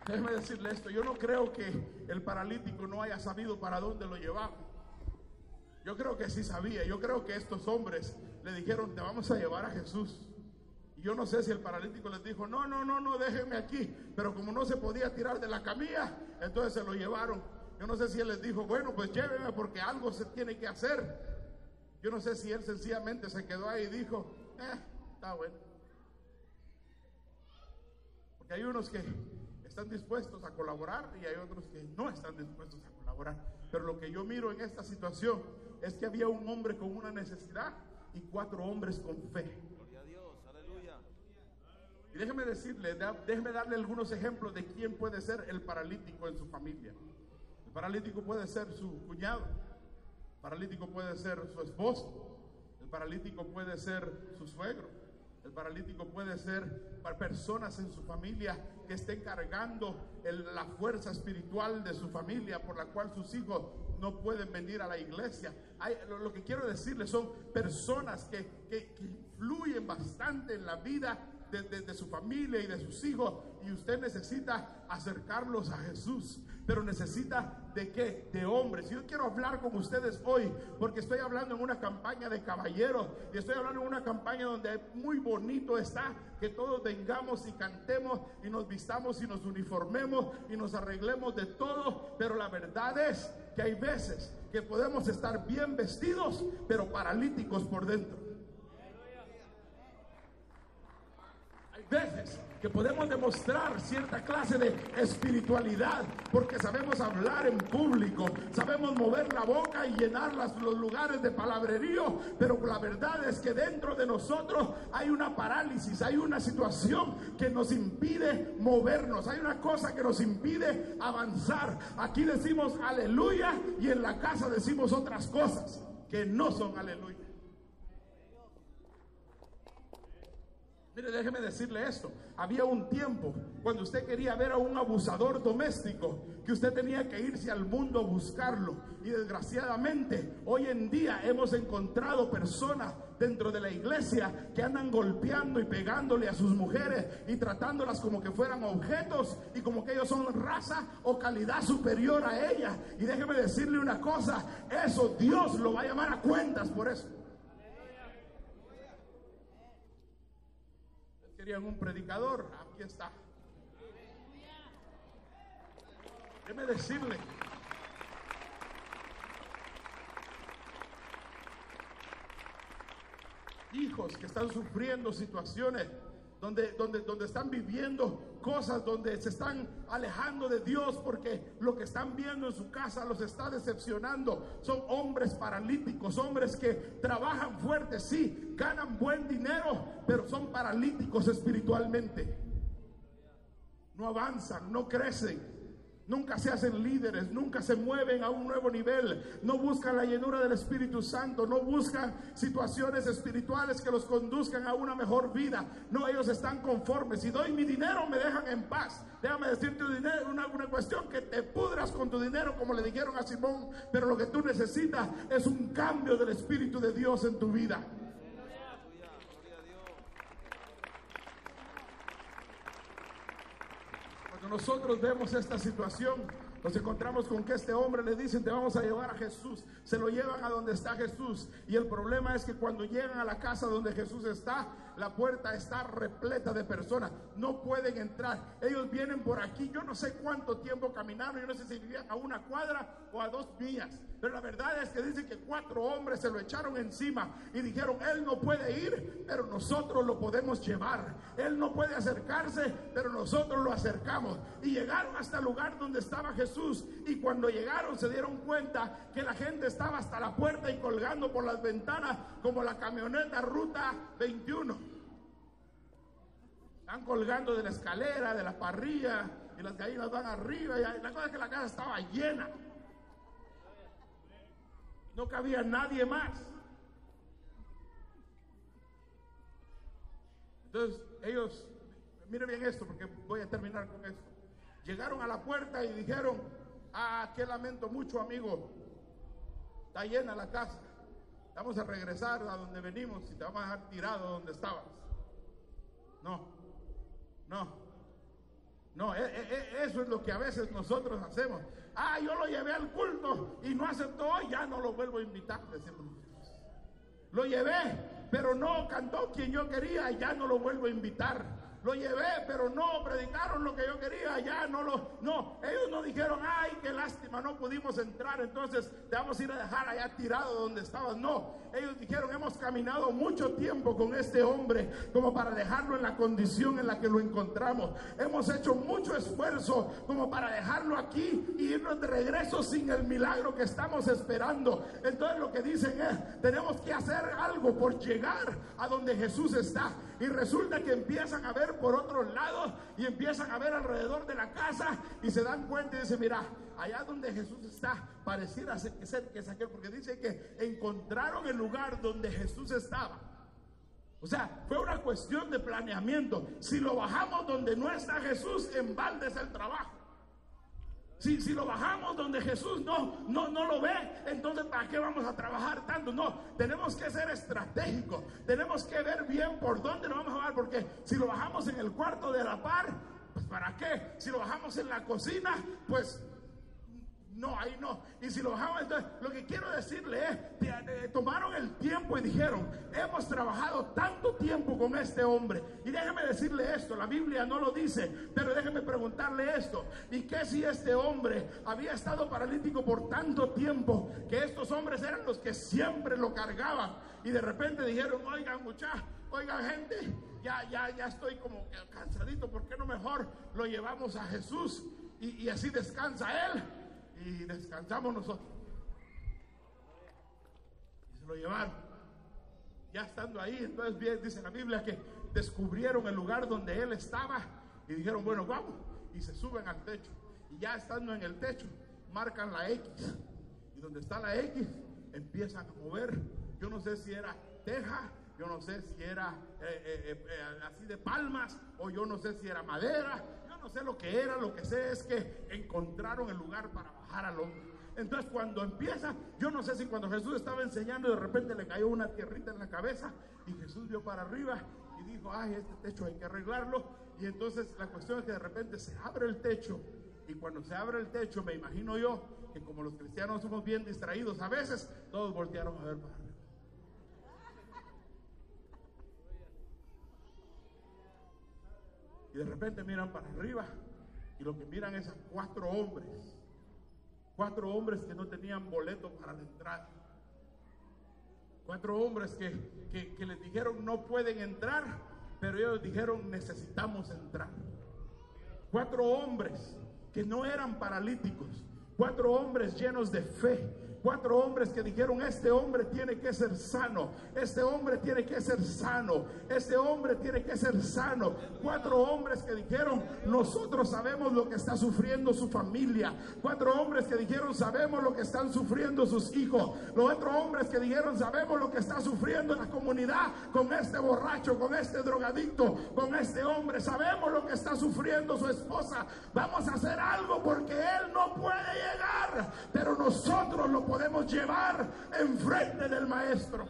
Déjeme decirle esto, yo no creo que el paralítico no haya sabido para dónde lo llevaba. Yo creo que sí sabía, yo creo que estos hombres le dijeron, te vamos a llevar a Jesús. Y yo no sé si el paralítico les dijo, no, no, no, no, déjenme aquí. Pero como no se podía tirar de la camilla, entonces se lo llevaron. Yo no sé si él les dijo, bueno, pues llévenme porque algo se tiene que hacer. Yo no sé si él sencillamente se quedó ahí y dijo, eh, está bueno. Porque hay unos que están dispuestos a colaborar y hay otros que no están dispuestos a colaborar. Pero lo que yo miro en esta situación es que había un hombre con una necesidad y cuatro hombres con fe. Y déjeme decirle, déjeme darle algunos ejemplos de quién puede ser el paralítico en su familia. El paralítico puede ser su cuñado, el paralítico puede ser su esposo, el paralítico puede ser su suegro, el paralítico puede ser para personas en su familia que estén cargando la fuerza espiritual de su familia por la cual sus hijos no pueden venir a la iglesia. Hay- lo, lo que quiero decirles son personas que, que- que influyen bastante en la vida de, su familia y de sus hijos y usted necesita acercarlos a Jesús. Pero necesita de qué? De hombres. Yo quiero hablar con ustedes hoy porque estoy hablando en una campaña de caballeros y estoy hablando en una campaña donde muy bonito está que todos vengamos y cantemos y nos vistamos y nos uniformemos y nos arreglemos de todo. Pero la verdad es que hay veces que podemos estar bien vestidos pero paralíticos por dentro. Hay veces que podemos demostrar cierta clase de espiritualidad porque sabemos hablar en público, sabemos mover la boca y llenar los lugares de palabrerío, pero la verdad es que dentro de nosotros hay una parálisis, hay una situación que nos impide movernos, hay una cosa que nos impide avanzar. Aquí decimos aleluya y en la casa decimos otras cosas que no son aleluya. Mire, déjeme decirle esto. Había un tiempo cuando usted quería ver a un abusador doméstico que usted tenía que irse al mundo a buscarlo. Y desgraciadamente, hoy en día hemos encontrado personas dentro de la iglesia que andan golpeando y pegándole a sus mujeres y tratándolas como que fueran objetos y como que ellos son raza o calidad superior a ellas. Y déjeme decirle una cosa, eso Dios lo va a llamar a cuentas por eso. Querían un predicador, aquí está. Déjeme decirle, hijos que están sufriendo situaciones donde, donde, donde están viviendo cosas, donde se están alejando de Dios porque lo que están viendo en su casa los está decepcionando. Son hombres paralíticos, hombres que trabajan fuerte, sí, ganan buen dinero, pero son paralíticos espiritualmente. No avanzan, no crecen. Nunca se hacen líderes, nunca se mueven a un nuevo nivel, no buscan la llenura del Espíritu Santo, no buscan situaciones espirituales que los conduzcan a una mejor vida. No, ellos están conformes. Si doy mi dinero, me dejan en paz. Déjame decirte una, una cuestión que te pudras con tu dinero, como le dijeron a Simón, pero lo que tú necesitas es un cambio del Espíritu de Dios en tu vida. Nosotros vemos esta situación, nos encontramos con que este hombre le dicen, te vamos a llevar a Jesús. Se lo llevan a donde está Jesús. Y el problema es que cuando llegan a la casa donde Jesús está, la puerta está repleta de personas. No pueden entrar. Ellos vienen por aquí. Yo no sé cuánto tiempo caminaron. Yo no sé si vivían a una cuadra o a dos millas. Pero la verdad es que dicen que cuatro hombres se lo echaron encima y dijeron, él no puede ir, pero nosotros lo podemos llevar. Él no puede acercarse, pero nosotros lo acercamos. Y llegaron hasta el lugar donde estaba Jesús. Y cuando llegaron se dieron cuenta que la gente estaba hasta la puerta y colgando por las ventanas como la camioneta Ruta 21. Están colgando de la escalera, de la parrilla, y las gallinas van arriba. Y la cosa es que la casa estaba llena. No cabía nadie más. Entonces, ellos, mire bien esto, porque voy a terminar con esto. Llegaron a la puerta y dijeron, ah, qué lamento mucho, amigo. Está llena la casa. Vamos a regresar a donde venimos y te vamos a dejar tirado donde estabas. No, no, no, e- e- e- eso es lo que a veces nosotros hacemos. Ah, yo lo llevé al culto y no aceptó, ya no lo vuelvo a invitar, decimos. Lo llevé, pero no cantó quien yo quería, ya no lo vuelvo a invitar. Lo llevé, pero no predicaron lo que yo quería, ya no lo, no, ellos no dijeron, ay, qué lástima, no pudimos entrar, entonces te vamos a ir a dejar allá tirado donde estabas. No, ellos dijeron, hemos caminado mucho tiempo con este hombre como para dejarlo en la condición en la que lo encontramos. Hemos hecho mucho esfuerzo como para dejarlo aquí y irnos de regreso sin el milagro que estamos esperando. Entonces lo que dicen es, tenemos que hacer algo por llegar a donde Jesús está. Y resulta que empiezan a ver por otros lados y empiezan a ver alrededor de la casa y se dan cuenta y dicen, mira, allá donde Jesús está, pareciera ser que es aquel, porque dice que encontraron el lugar donde Jesús estaba. O sea, fue una cuestión de planeamiento. Si lo bajamos donde no está Jesús, en balde es el trabajo. Si, si, lo bajamos donde Jesús no, no, no lo ve, entonces ¿para qué vamos a trabajar tanto? No, tenemos que ser estratégicos, tenemos que ver bien por dónde lo vamos a bajar, porque si lo bajamos en el cuarto de la par, pues ¿para qué? Si lo bajamos en la cocina, pues no, ahí no. Y si lo bajamos, entonces lo que quiero decirle es, tomaron el tiempo y dijeron, hemos trabajado tanto tiempo con este hombre. Y déjeme decirle esto, la Biblia no lo dice, pero déjeme preguntarle esto. ¿Y qué si este hombre había estado paralítico por tanto tiempo que estos hombres eran los que siempre lo cargaban? Y de repente dijeron, oigan muchachos, oigan gente, ya, ya, ya estoy como cansadito, ¿por qué no mejor lo llevamos a Jesús? Y, y así descansa él y descansamos nosotros. Y se lo llevaron. Ya estando ahí, entonces bien, dice la Biblia que descubrieron el lugar donde él estaba y dijeron, bueno, vamos. Y se suben al techo. Y ya estando en el techo, marcan la X. Y donde está la X, empiezan a mover. Yo no sé si era teja, yo no sé si era eh, eh, eh, así de palmas, o yo no sé si era madera, yo no sé lo que era, lo que sé es que encontraron el lugar para Entonces cuando empieza, yo no sé si cuando Jesús estaba enseñando de repente le cayó una tierrita en la cabeza y Jesús vio para arriba y dijo, ay, este techo hay que arreglarlo. Y entonces la cuestión es que de repente se abre el techo y cuando se abre el techo, me imagino yo que como los cristianos somos bien distraídos, a veces todos voltearon a ver para arriba. Y de repente miran para arriba y lo que miran es a cuatro hombres Cuatro hombres que no tenían boleto para la entrada. Cuatro hombres que, que, les dijeron no pueden entrar, pero ellos dijeron necesitamos entrar. Cuatro hombres que no eran paralíticos. Cuatro hombres llenos de fe Cuatro hombres que dijeron, este hombre tiene que ser sano, este hombre tiene que ser sano, este hombre tiene que ser sano. Cuatro hombres que dijeron, nosotros sabemos lo que está sufriendo su familia. Cuatro hombres que dijeron, sabemos lo que están sufriendo sus hijos. Los otros hombres que dijeron, sabemos lo que está sufriendo la comunidad con este borracho, con este drogadicto, con este hombre. Sabemos lo que está sufriendo su esposa. Vamos a hacer algo porque él no puede llegar, pero nosotros lo podemos podemos llevar enfrente del maestro.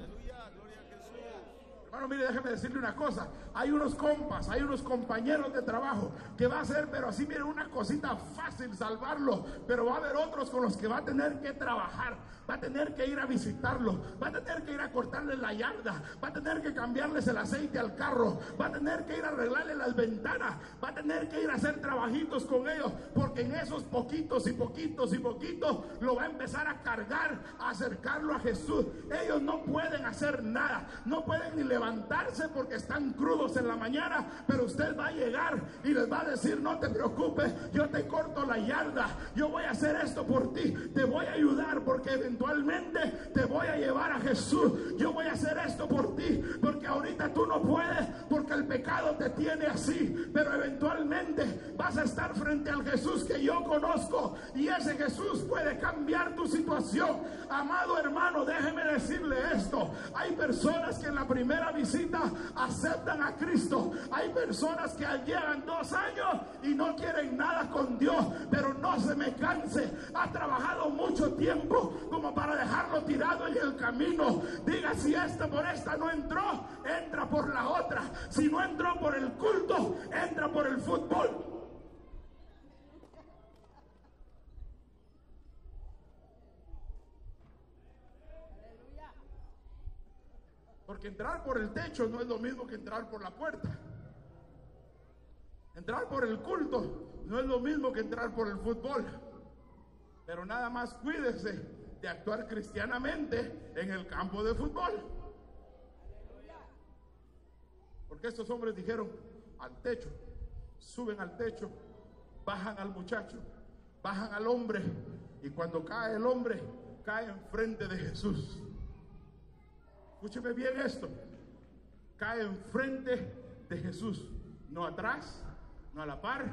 Hermano, mire, déjeme decirle una cosa. Hay unos compas, hay unos compañeros de trabajo que va a ser, pero así mire, una cosita fácil salvarlo. Pero va a haber otros con los que va a tener que trabajar va a tener que ir a visitarlo, va a tener que ir a cortarle la yarda, va a tener que cambiarles el aceite al carro, va a tener que ir a arreglarle las ventanas, va a tener que ir a hacer trabajitos con ellos, porque en esos poquitos y poquitos y poquitos lo va a empezar a cargar, a acercarlo a Jesús. Ellos no pueden hacer nada, no pueden ni levantarse porque están crudos en la mañana, pero usted va a llegar y les va a decir, no te preocupes, yo te corto la yarda, yo voy a hacer esto por ti, te voy a ayudar porque eventualmente te voy a llevar a Jesús. Yo voy a hacer esto por ti, porque ahorita tú no puedes, porque el pecado te tiene así, pero eventualmente vas a estar frente al Jesús que yo conozco y ese Jesús puede cambiar tu situación. Amado hermano, déjeme decirle esto. Hay personas que en la primera visita aceptan a Cristo. Hay personas que llevan dos años y no quieren nada con Dios, pero no se me canse. Ha trabajado mucho tiempo como para dejarlo tirado en el camino. Diga si esta por esta no entró, entra por la otra. Si no entró por el culto, entra por el fútbol. Porque entrar por el techo no es lo mismo que entrar por la puerta. Entrar por el culto no es lo mismo que entrar por el fútbol. Pero nada más cuídese de actuar cristianamente en el campo de fútbol. Porque estos hombres dijeron al techo, suben al techo, bajan al muchacho, bajan al hombre y cuando cae el hombre, cae enfrente de Jesús. Escúcheme bien esto, cae enfrente de Jesús, no atrás, no a la par,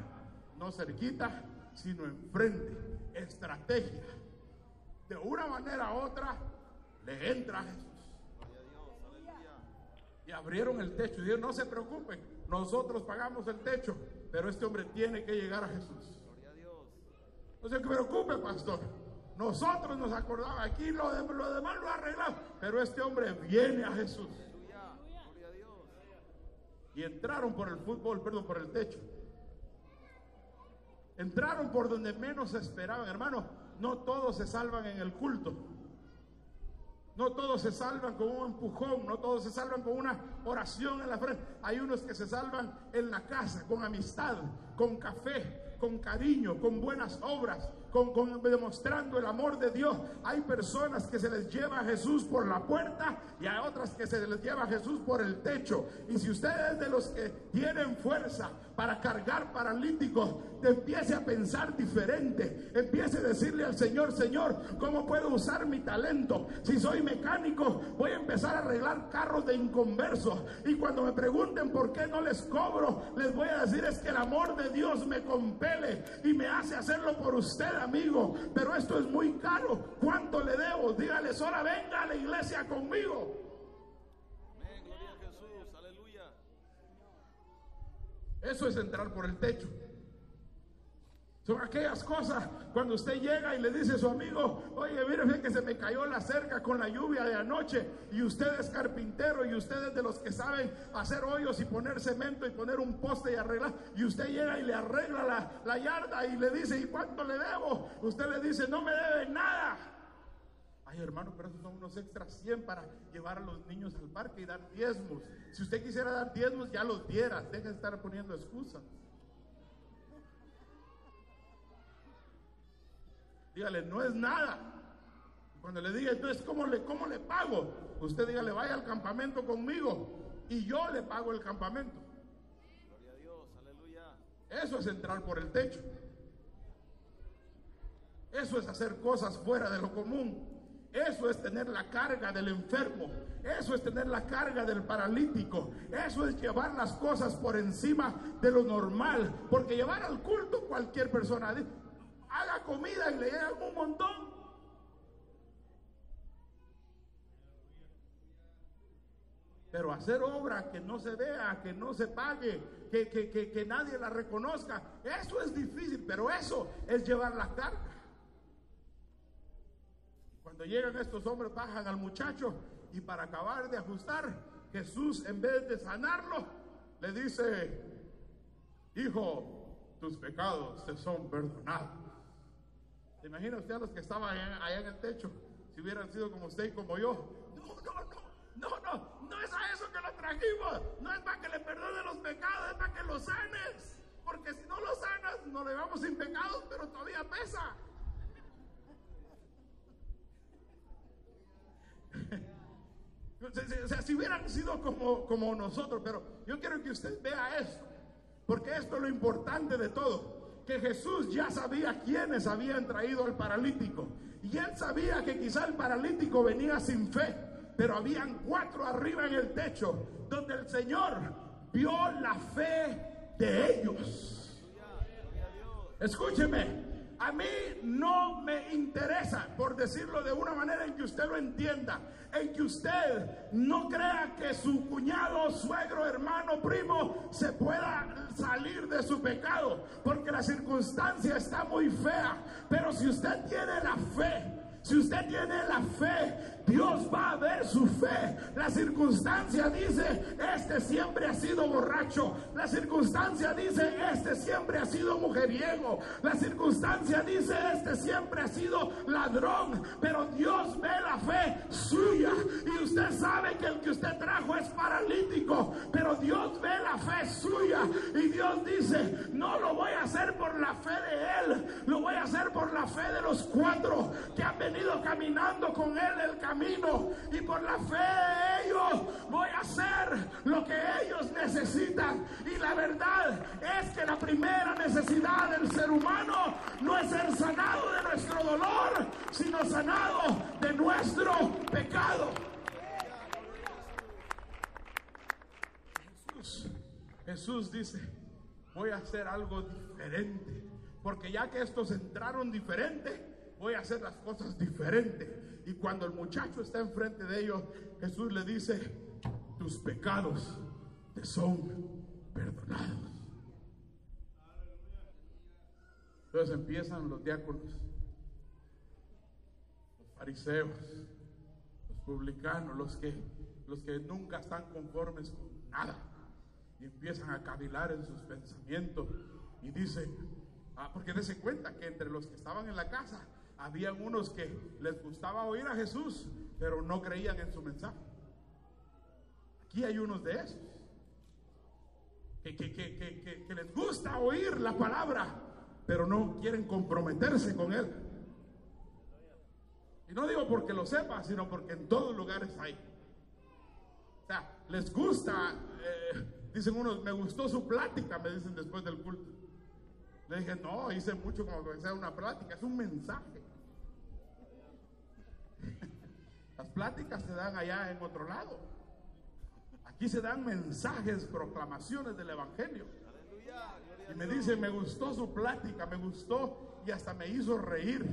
no cerquita, sino enfrente. Estrategia de una manera u otra le entra a Jesús. Y abrieron el techo y dijeron, no se preocupen, nosotros pagamos el techo, pero este hombre tiene que llegar a Jesús. No se preocupe, pastor. Nosotros nos acordamos aquí, lo, lo demás lo arreglamos. Pero este hombre viene a Jesús. Y entraron por el fútbol, perdón, por el techo. Entraron por donde menos esperaban. Hermano, no todos se salvan en el culto. No todos se salvan con un empujón, no todos se salvan con una oración en la frente. Hay unos que se salvan en la casa, con amistad, con café, con cariño, con buenas obras, con, demostrando el amor de Dios. Hay personas que se les lleva a Jesús por la puerta y hay otras que se les lleva a Jesús por el techo. Y si usted es de los que tienen fuerza para cargar paralíticos, empiece a pensar diferente. Empiece a decirle al Señor, Señor, ¿cómo puedo usar mi talento? Si soy mecánico, voy a empezar a arreglar carros de inconversos. Y cuando me pregunten por qué no les cobro, les voy a decir es que el amor de Dios me compele y me hace hacerlo por usted amigo, pero esto es muy caro. ¿Cuánto le debo? Dígales, ahora venga a la iglesia conmigo. Eso es entrar por el techo. Son aquellas cosas cuando usted llega y le dice a su amigo, oye, mire que se me cayó la cerca con la lluvia de anoche y usted es carpintero y usted es de los que saben hacer hoyos y poner cemento y poner un poste y arreglar. Y usted llega y le arregla la, la yarda y le dice, ¿y cuánto le debo? Usted le dice, no me debe nada. Ay, hermano, pero esos son unos extras 100 para llevar a los niños al parque y dar diezmos. Si usted quisiera dar diezmos, ya los diera. Deja de estar poniendo excusas. Dígale, no es nada. Cuando le diga, entonces, ¿cómo le, ¿cómo le pago? Usted dígale, vaya al campamento conmigo y yo le pago el campamento. Gloria a Dios, aleluya. Eso es entrar por el techo. Eso es hacer cosas fuera de lo común. Eso es tener la carga del enfermo. Eso es tener la carga del paralítico. Eso es llevar las cosas por encima de lo normal. Porque llevar al culto cualquier persona haga comida y le llegan un montón. Pero hacer obra que no se vea, que no se pague, que, que, que, que, nadie la reconozca, eso es difícil, pero eso es llevar la carga. Cuando llegan estos hombres, bajan al muchacho y para acabar de ajustar, Jesús en vez de sanarlo, le dice, hijo, tus pecados te son perdonados. ¿Se imagina usted a los que estaban allá, en el techo? Si hubieran sido como usted y como yo. No, no, no, no, no, no es a eso que lo trajimos. No es para que le perdone los pecados, es para que lo sanes. Porque si no lo sanas, no le vamos sin pecados, pero todavía pesa. O sea, si hubieran sido como, como nosotros, pero yo quiero que usted vea esto, porque esto es lo importante de todo que Jesús ya sabía quiénes habían traído al paralítico. Y él sabía que quizá el paralítico venía sin fe, pero habían cuatro arriba en el techo, donde el Señor vio la fe de ellos. Escúcheme, a mí no me interesa, por decirlo de una manera en que usted lo entienda, en que usted no crea que su cuñado, suegro, hermano, primo se pueda salir de su pecado, porque la circunstancia está muy fea. Pero si usted tiene la fe, si usted tiene la fe Dios va a ver su fe. La circunstancia dice, este siempre ha sido borracho. La circunstancia dice, este siempre ha sido mujeriego. La circunstancia dice, este siempre ha sido ladrón. Pero Dios ve la fe suya. Y usted sabe que el que usted trajo es paralítico. Pero Dios ve la fe suya. Y Dios dice, no lo voy a hacer por la fe de él. Lo voy a hacer por la fe de los cuatro que han venido caminando con él el camino y por la fe de ellos voy a hacer lo que ellos necesitan. Y la verdad es que la primera necesidad del ser humano no es ser sanado de nuestro dolor, sino sanado de nuestro pecado. Jesús, Jesús dice, voy a hacer algo diferente. Porque ya que estos entraron diferente, voy a hacer las cosas diferentes. Y cuando el muchacho está enfrente de ellos, Jesús le dice, tus pecados te son perdonados. Entonces empiezan los diáconos, los fariseos, los publicanos, los que, los que nunca están conformes con nada. Y empiezan a cavilar en sus pensamientos y dicen, ah, porque dése cuenta que entre los que estaban en la casa habían unos que les gustaba oír a Jesús, pero no creían en su mensaje. Aquí hay unos de esos. Que, que, que, que, les gusta oír la palabra, pero no quieren comprometerse con Él. Y no digo porque lo sepa, sino porque en todos lugares hay. O sea, les gusta, eh, dicen unos, me gustó su plática, me dicen después del culto. Le dije, no, hice mucho como que sea una plática, es un mensaje. Las pláticas se dan allá en otro lado. Aquí se dan mensajes, proclamaciones del Evangelio. Y me dice, me gustó su plática, me gustó y hasta me hizo reír.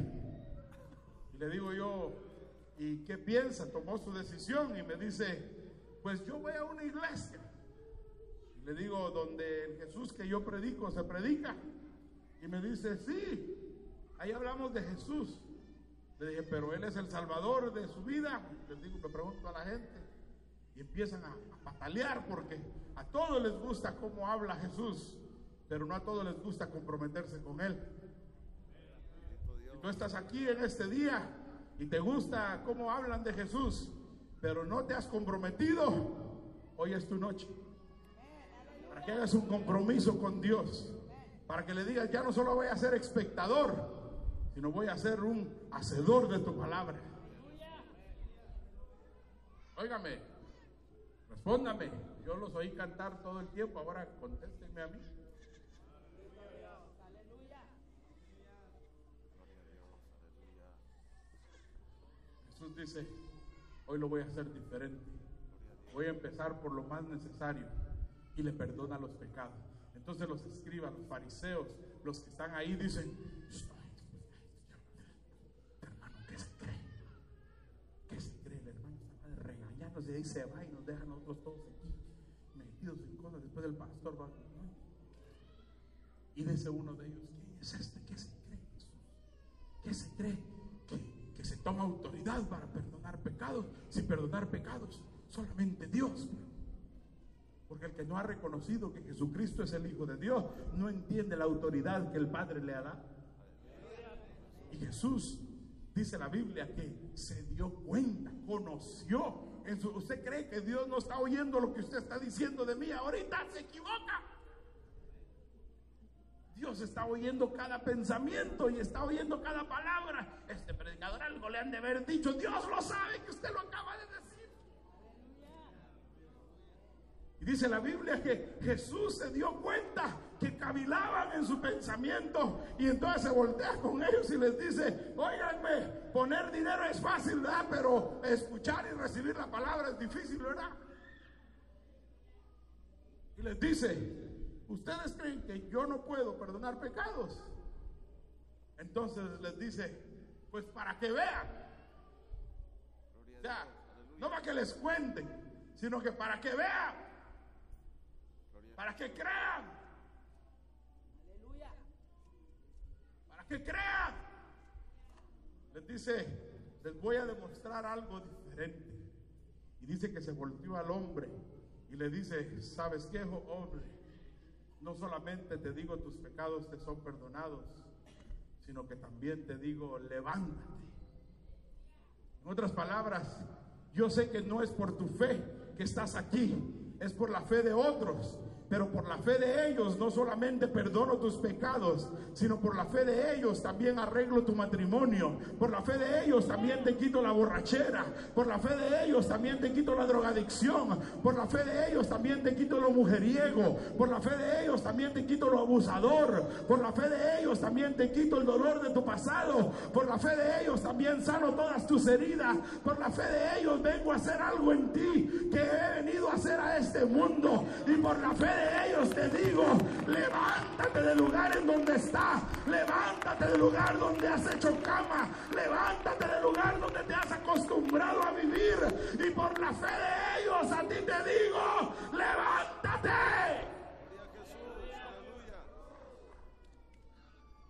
Y le digo yo, ¿y qué piensa? Tomó su decisión y me dice, pues yo voy a una iglesia. Le digo, donde el Jesús que yo predico se predica. Y me dice, sí, ahí hablamos de Jesús. Le dije, pero Él es el Salvador de su vida. Les digo, me pregunto a la gente. Y empiezan a, patalear porque a todos les gusta cómo habla Jesús, pero no a todos les gusta comprometerse con Él. Tú estás aquí en este día y te gusta cómo hablan de Jesús, pero no te has comprometido, hoy es tu noche. Para que hagas un compromiso con Dios para que le digas, ya no solo voy a ser espectador, sino voy a ser un hacedor de tu palabra. Óigame, respóndame. Yo los oí cantar todo el tiempo, ahora contéstenme a mí. Jesús dice, hoy lo voy a hacer diferente. Voy a empezar por lo más necesario y le perdona los pecados. Entonces los escribas, los fariseos, los que están ahí dicen, hermano, ¿qué se cree? ¿Qué se cree? El hermano está regañándose y ahí se va y nos deja a nosotros todos metidos en cosas. Después el pastor va. Y dice uno de ellos, ¿quién es este? ¿Qué se cree ¿Qué se cree? Que, que se toma autoridad para perdonar pecados. Sin perdonar pecados, solamente Dios. Porque el que no ha reconocido que Jesucristo es el Hijo de Dios, no entiende la autoridad que el Padre le ha dado. Y Jesús, dice la Biblia, que se dio cuenta, conoció. Usted cree que Dios no está oyendo lo que usted está diciendo de mí. Ahorita se equivoca. Dios está oyendo cada pensamiento y está oyendo cada palabra. Este predicador algo le han de haber dicho. Dios lo sabe que usted lo acaba de decir. Y dice la Biblia que Jesús se dio cuenta que cavilaban en su pensamiento y entonces se voltea con ellos y les dice, oiganme, poner dinero es fácil, ¿verdad? Pero escuchar y recibir la palabra es difícil, ¿verdad? Y les dice, ¿ustedes creen que yo no puedo perdonar pecados? Entonces les dice, pues para que vean. Sea, no para que les cuenten, sino que para que vean para que crean. Aleluya. Para que crean. Les dice, les voy a demostrar algo diferente. Y dice que se volvió al hombre y le dice, ¿sabes qué, hombre? No solamente te digo tus pecados te son perdonados, sino que también te digo, levántate. En otras palabras, yo sé que no es por tu fe que estás aquí, es por la fe de otros pero por la fe de ellos no solamente perdono tus pecados, sino por la fe de ellos también arreglo tu matrimonio. Por la fe de ellos también te quito la borrachera. Por la fe de ellos también te quito la drogadicción. Por la fe de ellos también te quito lo mujeriego. Por la fe de ellos también te quito lo abusador. Por la fe de ellos también te quito el dolor de tu pasado. Por la fe de ellos también sano todas tus heridas. Por la fe de ellos vengo a hacer algo en ti que he venido a hacer a este mundo. Y por la fe de ellos te digo, levántate del lugar en donde estás, levántate del lugar donde has hecho cama, levántate del lugar donde te has acostumbrado a vivir y por la fe de ellos a ti te digo, levántate.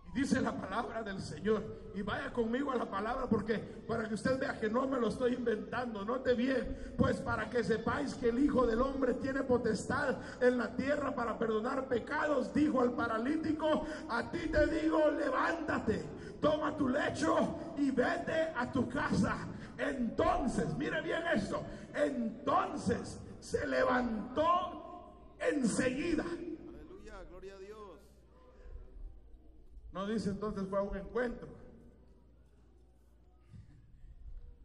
Y dice la palabra del Señor. Y vaya conmigo a la palabra porque para que usted vea que no me lo estoy inventando. Note bien, pues para que sepáis que el Hijo del Hombre tiene potestad en la tierra para perdonar pecados, dijo al paralítico, a ti te digo, levántate, toma tu lecho y vete a tu casa. Entonces, mire bien esto, entonces se levantó enseguida. Aleluya, gloria a Dios. No dice entonces fue a un encuentro.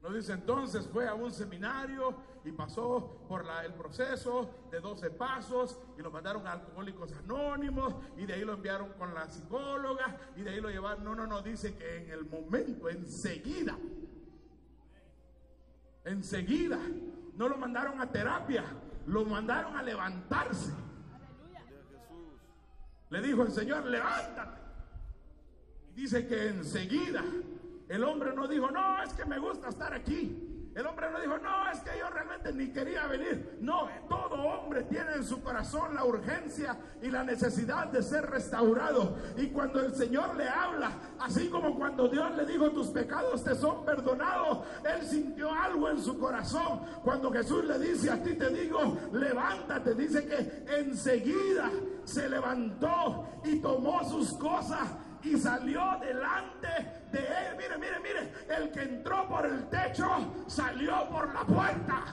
No dice entonces fue a un seminario y pasó por la- el proceso de 12 pasos y lo mandaron a Alcohólicos Anónimos y de ahí lo enviaron con la psicóloga y de ahí lo llevaron. No, no, no, dice que en el momento, enseguida, enseguida, no lo mandaron a terapia, lo mandaron a levantarse. Le dijo el Señor, levántate. Dice que enseguida el hombre no dijo, no, es que me gusta estar aquí. El hombre no dijo, no, es que yo realmente ni quería venir. No, todo hombre tiene en su corazón la urgencia y la necesidad de ser restaurado. Y cuando el Señor le habla, así como cuando Dios le dijo, tus pecados te son perdonados, él sintió algo en su corazón. Cuando Jesús le dice, a ti te digo, levántate, dice que enseguida se levantó y tomó sus cosas y salió delante de él. Mire, mire, mire, el que entró por el techo salió por la puerta.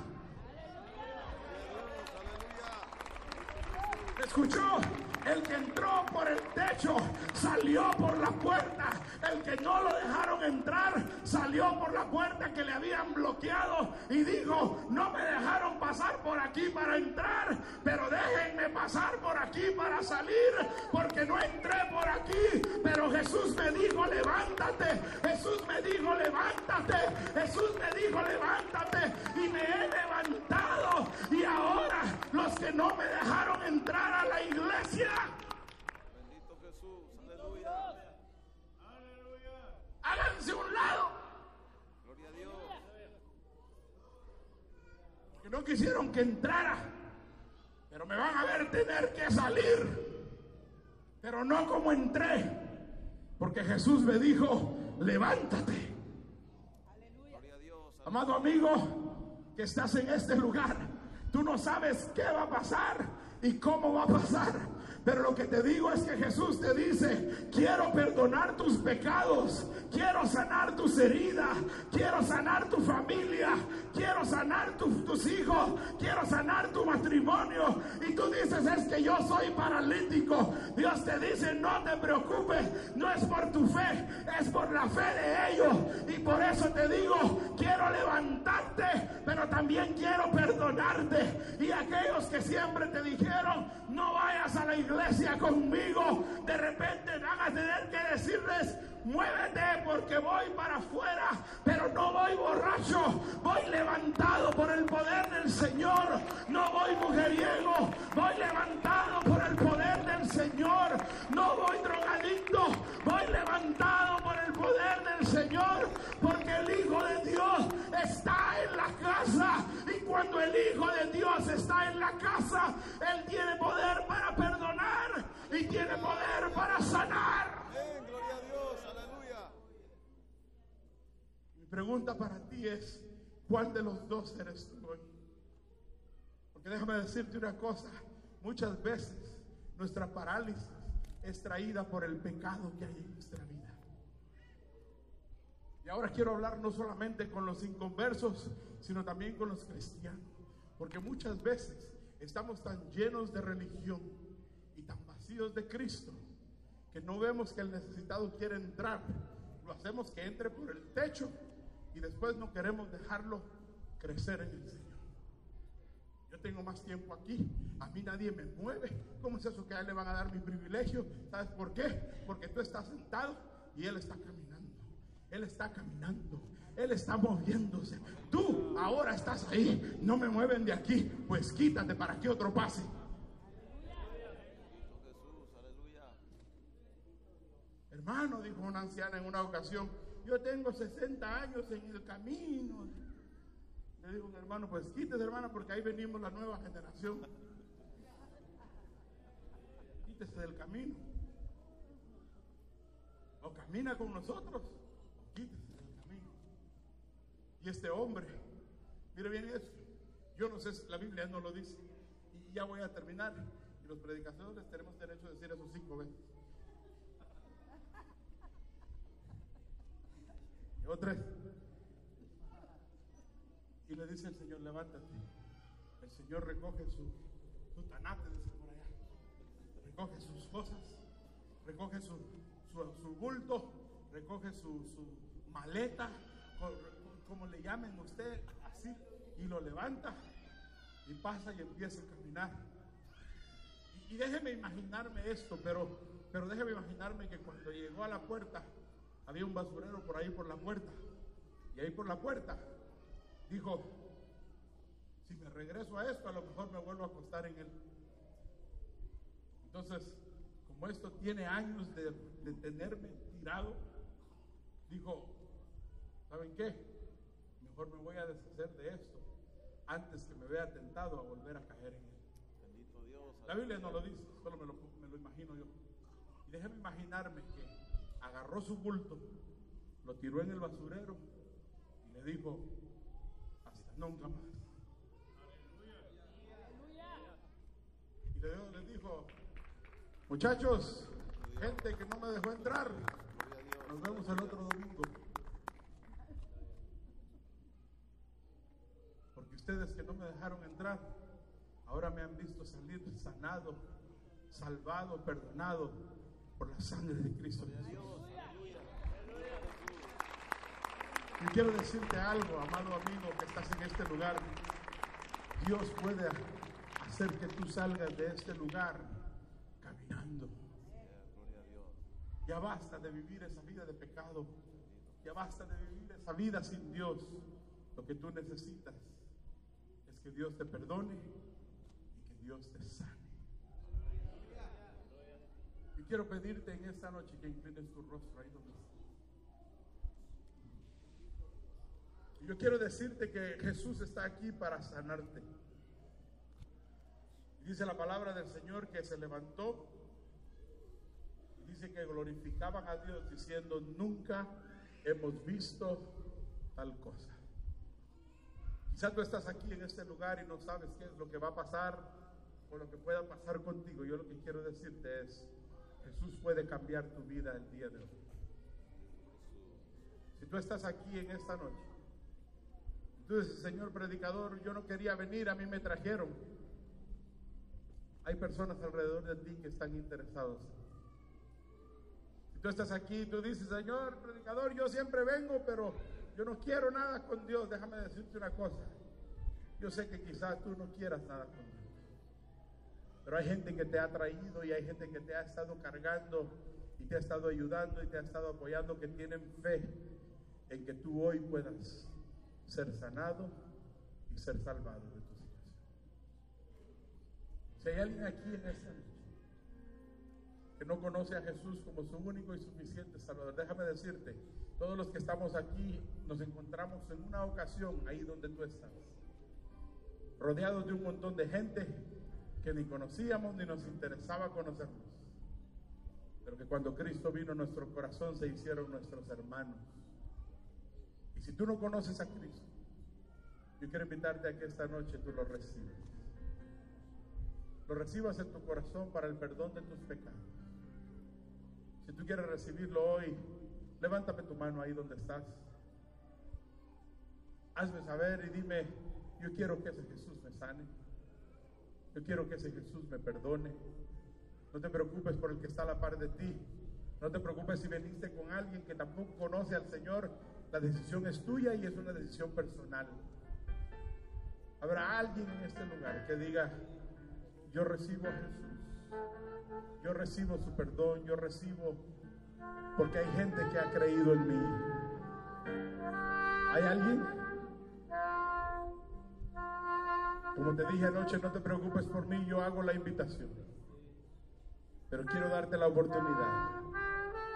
¿Escuchó? El que entró por el techo salió por la puerta. El que no lo dejaron entrar salió por la puerta que le habían bloqueado y dijo, no me dejaron pasar por aquí para entrar, pero déjenme pasar por aquí para salir, porque no entré por aquí. Pero Jesús me dijo, levántate. Jesús me dijo, levántate. Jesús me dijo, levántate. Y me he levantado. Y ahora los que no me dejaron entrar a la iglesia, Bendito Jesús. Aleluya. háganse a un lado. Gloria a Dios. Que no quisieron que entrara. Pero me van a ver tener que salir. Pero no como entré. Porque Jesús me dijo, levántate. Amado amigo, que estás en este lugar, tú no sabes qué va a pasar y cómo va a pasar. Pero lo que te digo es que Jesús te dice, quiero perdonar tus pecados, quiero sanar tus heridas, quiero sanar tu familia, quiero sanar tu- tus hijos, quiero sanar tu matrimonio. Y tú dices, es que yo soy paralítico. Dios te dice, no te preocupes, no es por tu fe, es por la fe de ellos. Y por eso te digo, quiero levantarte, pero también quiero perdonarte. Y aquellos que siempre te dijeron, no vayas a la iglesia conmigo, de repente van a tener que decirles, muévete porque voy para afuera, pero no voy borracho, voy levantado por el poder del Señor, no voy mujeriego, voy levantado por el poder del Señor, no voy drogadicto, voy levantado por el poder del Señor, porque el Hijo de Dios está en la casa. Y cuando el Hijo de Dios está en la casa, Él tiene poder para perdonar y tiene poder para sanar. Amén. Gloria a Dios. Aleluya. Mi pregunta para ti es, ¿cuál de los dos eres tú hoy? Porque déjame decirte una cosa, muchas veces nuestra parálisis es traída por el pecado que hay en nuestra vida. Y ahora quiero hablar no solamente con los inconversos, sino también con los cristianos. Porque muchas veces estamos tan llenos de religión y tan vacíos de Cristo que no vemos que el necesitado quiere entrar. Lo hacemos que entre por el techo y después no queremos dejarlo crecer en el Señor. Yo tengo más tiempo aquí, a mí nadie me mueve. ¿Cómo es eso que a él le van a dar mi privilegio? ¿Sabes por qué? Porque tú estás sentado y él está caminando. Él está caminando. Él está moviéndose. Tú ahora estás ahí. No me mueven de aquí. Pues quítate para que otro pase. Hermano, dijo una anciana en una ocasión, yo tengo 60 años en el camino. Le dijo un hermano, pues quítese hermano, porque ahí venimos la nueva generación. Quítese del camino. O camina con nosotros, quítese del camino. Y este hombre, mire bien eso. Yo no sé la Biblia no lo dice. Y ya voy a terminar. Y los predicadores tenemos derecho a decir eso cinco veces. Otra. Y le dice el Señor, levántate. El Señor recoge su, su tanate, dice por allá. Recoge sus cosas, recoge su, su, su bulto, recoge su, su maleta, co- como le llamen usted, así, y lo levanta y pasa y empieza a caminar. Y, y déjeme imaginarme esto, pero, pero déjeme imaginarme que cuando llegó a la puerta, había un basurero por ahí por la puerta. Y ahí por la puerta dijo, si me regreso a esto, a lo mejor me vuelvo a acostar en él. Entonces, como esto tiene años de, de tenerme tirado, dijo, ¿saben qué? Mejor me voy a deshacer de esto antes que me vea tentado a volver a caer en él. Bendito Dios. La Biblia no lo dice, solo me lo, me lo imagino yo. Y déjeme imaginarme que agarró su bulto, lo tiró en el basurero y le dijo, hasta nunca más. Y le, le dijo, muchachos, gente que no me dejó entrar, nos vemos el otro domingo. Porque ustedes que no me dejaron entrar, ahora me han visto salir sanado, salvado, perdonado por la sangre de Cristo. Y quiero decirte algo, amado amigo que estás en este lugar. Dios puede hacer que tú salgas de este lugar caminando. Ya basta de vivir esa vida de pecado. Ya basta de vivir esa vida sin Dios. Lo que tú necesitas es que Dios te perdone y que Dios te sane. Quiero pedirte en esta noche que inclines tu rostro ahí donde estás. Yo quiero decirte que Jesús está aquí para sanarte. Dice la palabra del Señor que se levantó y dice que glorificaban a Dios diciendo, nunca hemos visto tal cosa. Quizá tú estás aquí en este lugar y no sabes qué es lo que va a pasar o lo que pueda pasar contigo. Yo lo que quiero decirte es, Jesús puede cambiar tu vida el día de hoy. Si tú estás aquí en esta noche, dices, Señor predicador, yo no quería venir, a mí me trajeron. Hay personas alrededor de ti que están interesados. Si tú estás aquí y tú dices, Señor predicador, yo siempre vengo, pero yo no quiero nada con Dios. Déjame decirte una cosa. Yo sé que quizás tú no quieras nada con Dios. Pero hay gente que te ha traído y hay gente que te ha estado cargando y te ha estado ayudando y te ha estado apoyando que tienen fe en que tú hoy puedas ser sanado y ser salvado de tu situación. Si hay alguien aquí en esta noche que no conoce a Jesús como su único y suficiente Salvador, déjame decirte, todos los que estamos aquí nos encontramos en una ocasión ahí donde tú estás, rodeados de un montón de gente que ni conocíamos ni nos interesaba conocernos, pero que cuando Cristo vino nuestro corazón se hicieron nuestros hermanos. Y si tú no conoces a Cristo, yo quiero invitarte a que esta noche tú lo recibas. Lo recibas en tu corazón para el perdón de tus pecados. Si tú quieres recibirlo hoy, levántame tu mano ahí donde estás. Hazme saber y dime, yo quiero que ese Jesús me sane. Yo quiero que ese Jesús me perdone. No te preocupes por el que está a la par de ti. No te preocupes si veniste con alguien que tampoco conoce al Señor. La decisión es tuya y es una decisión personal. Habrá alguien en este lugar que diga, yo recibo a Jesús. Yo recibo su perdón, yo recibo porque hay gente que ha creído en mí. ¿Hay alguien? Como te dije anoche, no te preocupes por mí, yo hago la invitación. Pero quiero darte la oportunidad.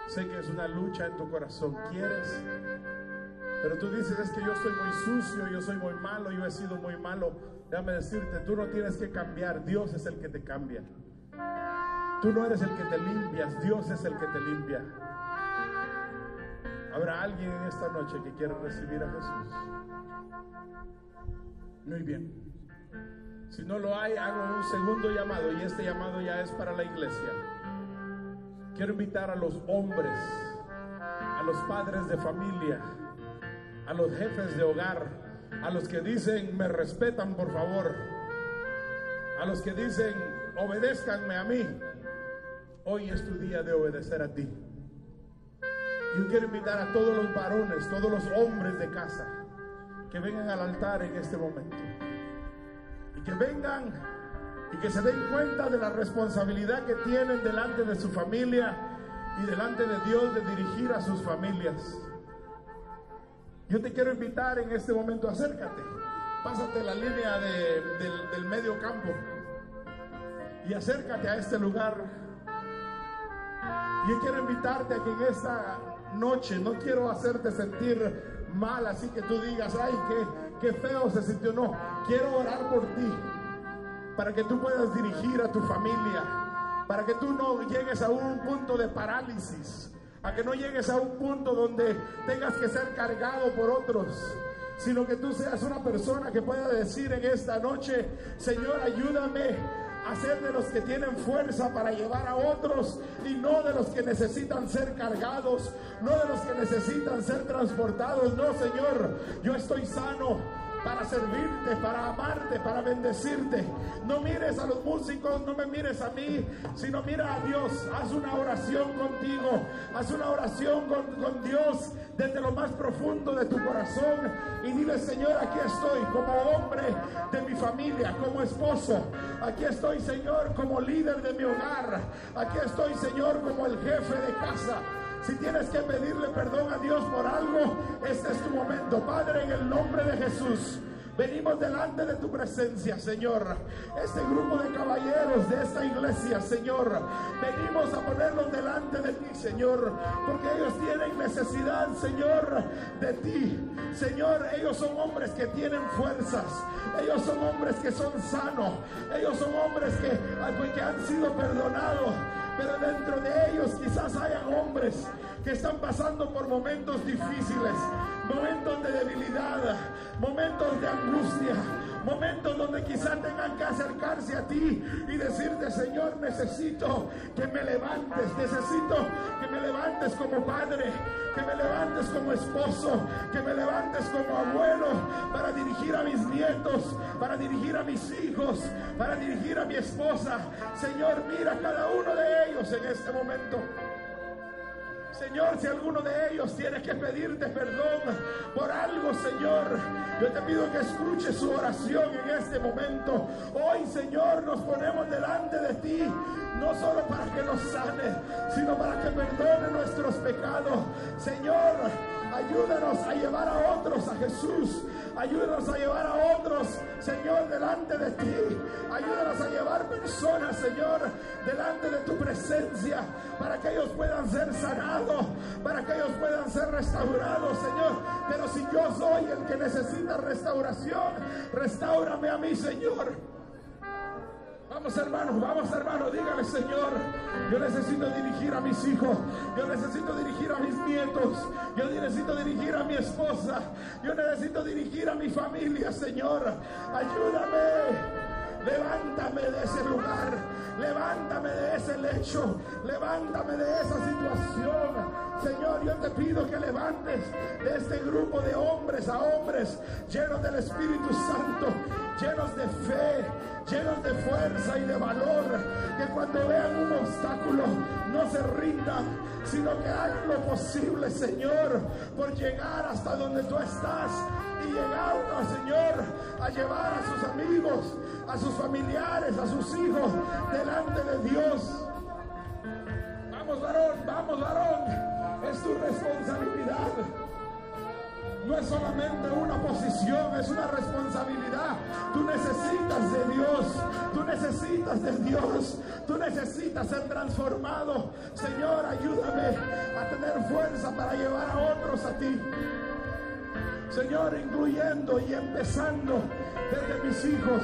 Sé que es una lucha en tu corazón. ¿Quieres? Pero tú dices, es que yo soy muy sucio, yo soy muy malo, yo he sido muy malo. Déjame decirte, tú no tienes que cambiar, Dios es el que te cambia. Tú no eres el que te limpias, Dios es el que te limpia. ¿Habrá alguien en esta noche que quiera recibir a Jesús? Muy bien. Si no lo hay, hago un segundo llamado y este llamado ya es para la iglesia. Quiero invitar a los hombres, a los padres de familia, a los jefes de hogar, a los que dicen, me respetan por favor, a los que dicen, obedézcanme a mí. Hoy es tu día de obedecer a ti. Yo quiero invitar a todos los varones, todos los hombres de casa, que vengan al altar en este momento. Que vengan y que se den cuenta de la responsabilidad que tienen delante de su familia y delante de Dios de dirigir a sus familias. Yo te quiero invitar en este momento, acércate, pásate la línea de- del, medio campo y acércate a este lugar. Yo quiero invitarte a que en esta noche, no quiero hacerte sentir mal, así que tú digas, ay, qué, qué feo se sintió. No, quiero orar por ti, para que tú puedas dirigir a tu familia, para que tú no llegues a un punto de parálisis, a que no llegues a un punto donde tengas que ser cargado por otros sino que tú seas una persona que pueda decir en esta noche, Señor, ayúdame a ser de los que tienen fuerza para llevar a otros y no de los que necesitan ser cargados, no de los que necesitan ser transportados. No, Señor, yo estoy sano para servirte, para amarte, para bendecirte. No mires a los músicos, no me mires a mí, sino mira a Dios. Haz una oración contigo, haz una oración con, con Dios desde lo más profundo de tu corazón y dile, Señor, aquí estoy como hombre de mi familia, como esposo. Aquí estoy, Señor, como líder de mi hogar. Aquí estoy, Señor, como el jefe de casa. Si tienes que pedirle perdón a Dios por algo, este es tu momento. Padre, en el nombre de Jesús. Venimos delante de tu presencia, Señor. Este grupo de caballeros de esta iglesia, Señor. Venimos a ponerlos delante de ti, Señor. Porque ellos tienen necesidad, Señor, de ti. Señor, ellos son hombres que tienen fuerzas. Ellos son hombres que son sanos. Ellos son hombres que, que han sido perdonados. Pero dentro de ellos quizás hayan hombres que están pasando por momentos difíciles, momentos de debilidad, momentos de angustia, momentos donde quizás tengan a ti y decirte, Señor, necesito que me levantes, necesito que me levantes como padre, que me levantes como esposo, que me levantes como abuelo para dirigir a mis nietos, para dirigir a mis hijos, para dirigir a mi esposa. Señor, mira a cada uno de ellos en este momento. Señor, si alguno de ellos tiene que pedirte perdón por algo, Señor, yo te pido que escuche su oración en este momento. Hoy, Señor, nos ponemos delante de ti, no solo para que nos sane, sino para que perdone nuestros pecados. Señor, ayúdanos a llevar a otros a Jesús. Ayúdanos a llevar a otros, Señor, delante de ti. Ayúdanos a llevar personas, Señor, delante de tu presencia, para que ellos puedan ser sanados, para que ellos puedan ser restaurados, Señor. Pero si yo soy el que necesita restauración, restaurame a mí, Señor. Vamos hermanos, vamos hermanos, dígale Señor, yo necesito dirigir a mis hijos, yo necesito dirigir a mis nietos, yo necesito dirigir a mi esposa, yo necesito dirigir a mi familia, Señor, ayúdame. Levántame de ese lugar, levántame de ese lecho, levántame de esa situación. Señor, yo te pido que levantes de este grupo de hombres a hombres llenos del Espíritu Santo, llenos de fe, llenos de fuerza y de valor, que cuando vean un obstáculo no se rindan, sino que hagan lo posible, Señor, por llegar hasta donde tú estás y llegar, oh, Señor, a llevar a sus amigos, a sus familiares, a sus hijos delante de Dios. Vamos, varón, vamos, varón. Es tu responsabilidad. No es solamente una posición, es una responsabilidad. Tú necesitas de Dios, tú necesitas de Dios, tú necesitas ser transformado. Señor, ayúdame a tener fuerza para llevar a otros a ti. Señor, incluyendo y empezando desde mis hijos,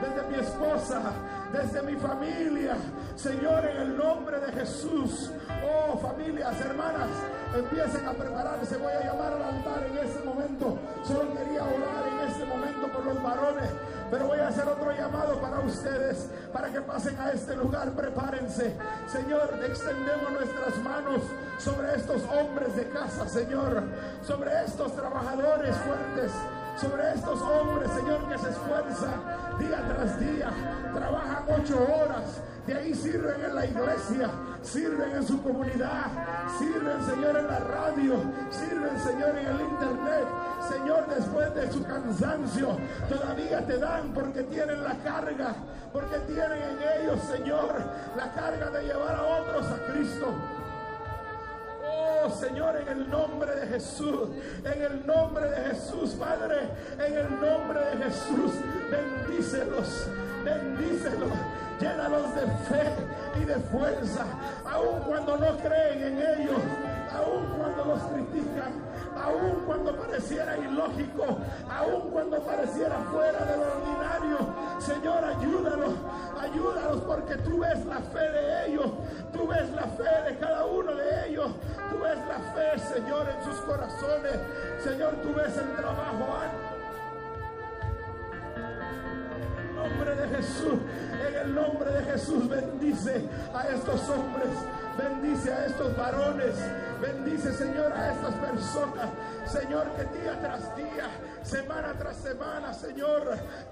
desde mi esposa, desde mi familia, Señor, en el nombre de Jesús. Oh, familias, hermanas, empiecen a prepararse. Voy a llamar al altar en este momento. Solo quería orar en este momento por los varones. Pero voy a hacer otro llamado para ustedes, para que pasen a este lugar. Prepárense. Señor, extendemos nuestras manos sobre estos hombres de casa, Señor. Sobre estos trabajadores fuertes sobre estos hombres, Señor, que se esfuerzan día tras día, trabajan ocho horas, de ahí sirven en la iglesia, sirven en su comunidad, sirven, Señor, en la radio, sirven, Señor, en el internet. Señor, después de su cansancio, todavía te dan porque tienen la carga, porque tienen en ellos, Señor, la carga de llevar a otros a Cristo. Oh Señor, en el nombre de Jesús, en el nombre de Jesús, Padre, en el nombre de Jesús, bendícelos, bendícelos, llénalos de fe y de fuerza, aun cuando no creen en ellos, aun cuando los critican, aun cuando pareciera ilógico, aun cuando pareciera fuera de lo ordinario. Señor, ayúdalos, ayúdalos porque tú ves la fe de ellos, tú ves la fe de cada uno de ellos, tú ves la fe, Señor, en sus corazones. Señor, tú ves el trabajo. En el nombre de Jesús, en el nombre de Jesús, bendice a estos hombres, bendice a estos varones, bendice, Señor, a estas personas, Señor, que día tras día, semana tras semana, Señor,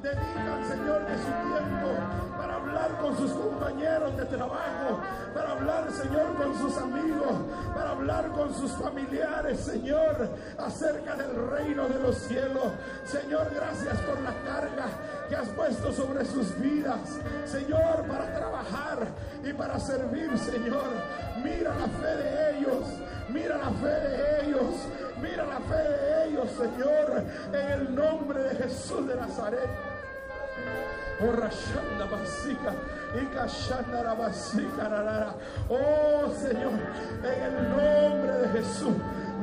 dedican, Señor, de su tiempo para hablar con sus compañeros de trabajo, para hablar, Señor, con sus amigos, para hablar con sus familiares, Señor, acerca del reino de los cielos. Señor, gracias por la carga que has puesto sobre sus vidas, Señor, para trabajar y para servir, Señor. Mira la fe de ellos, mira la fe de ellos, mira la fe de ellos, Señor, en el nombre de Jesús de Nazaret. Oh, Señor, en el nombre de Jesús.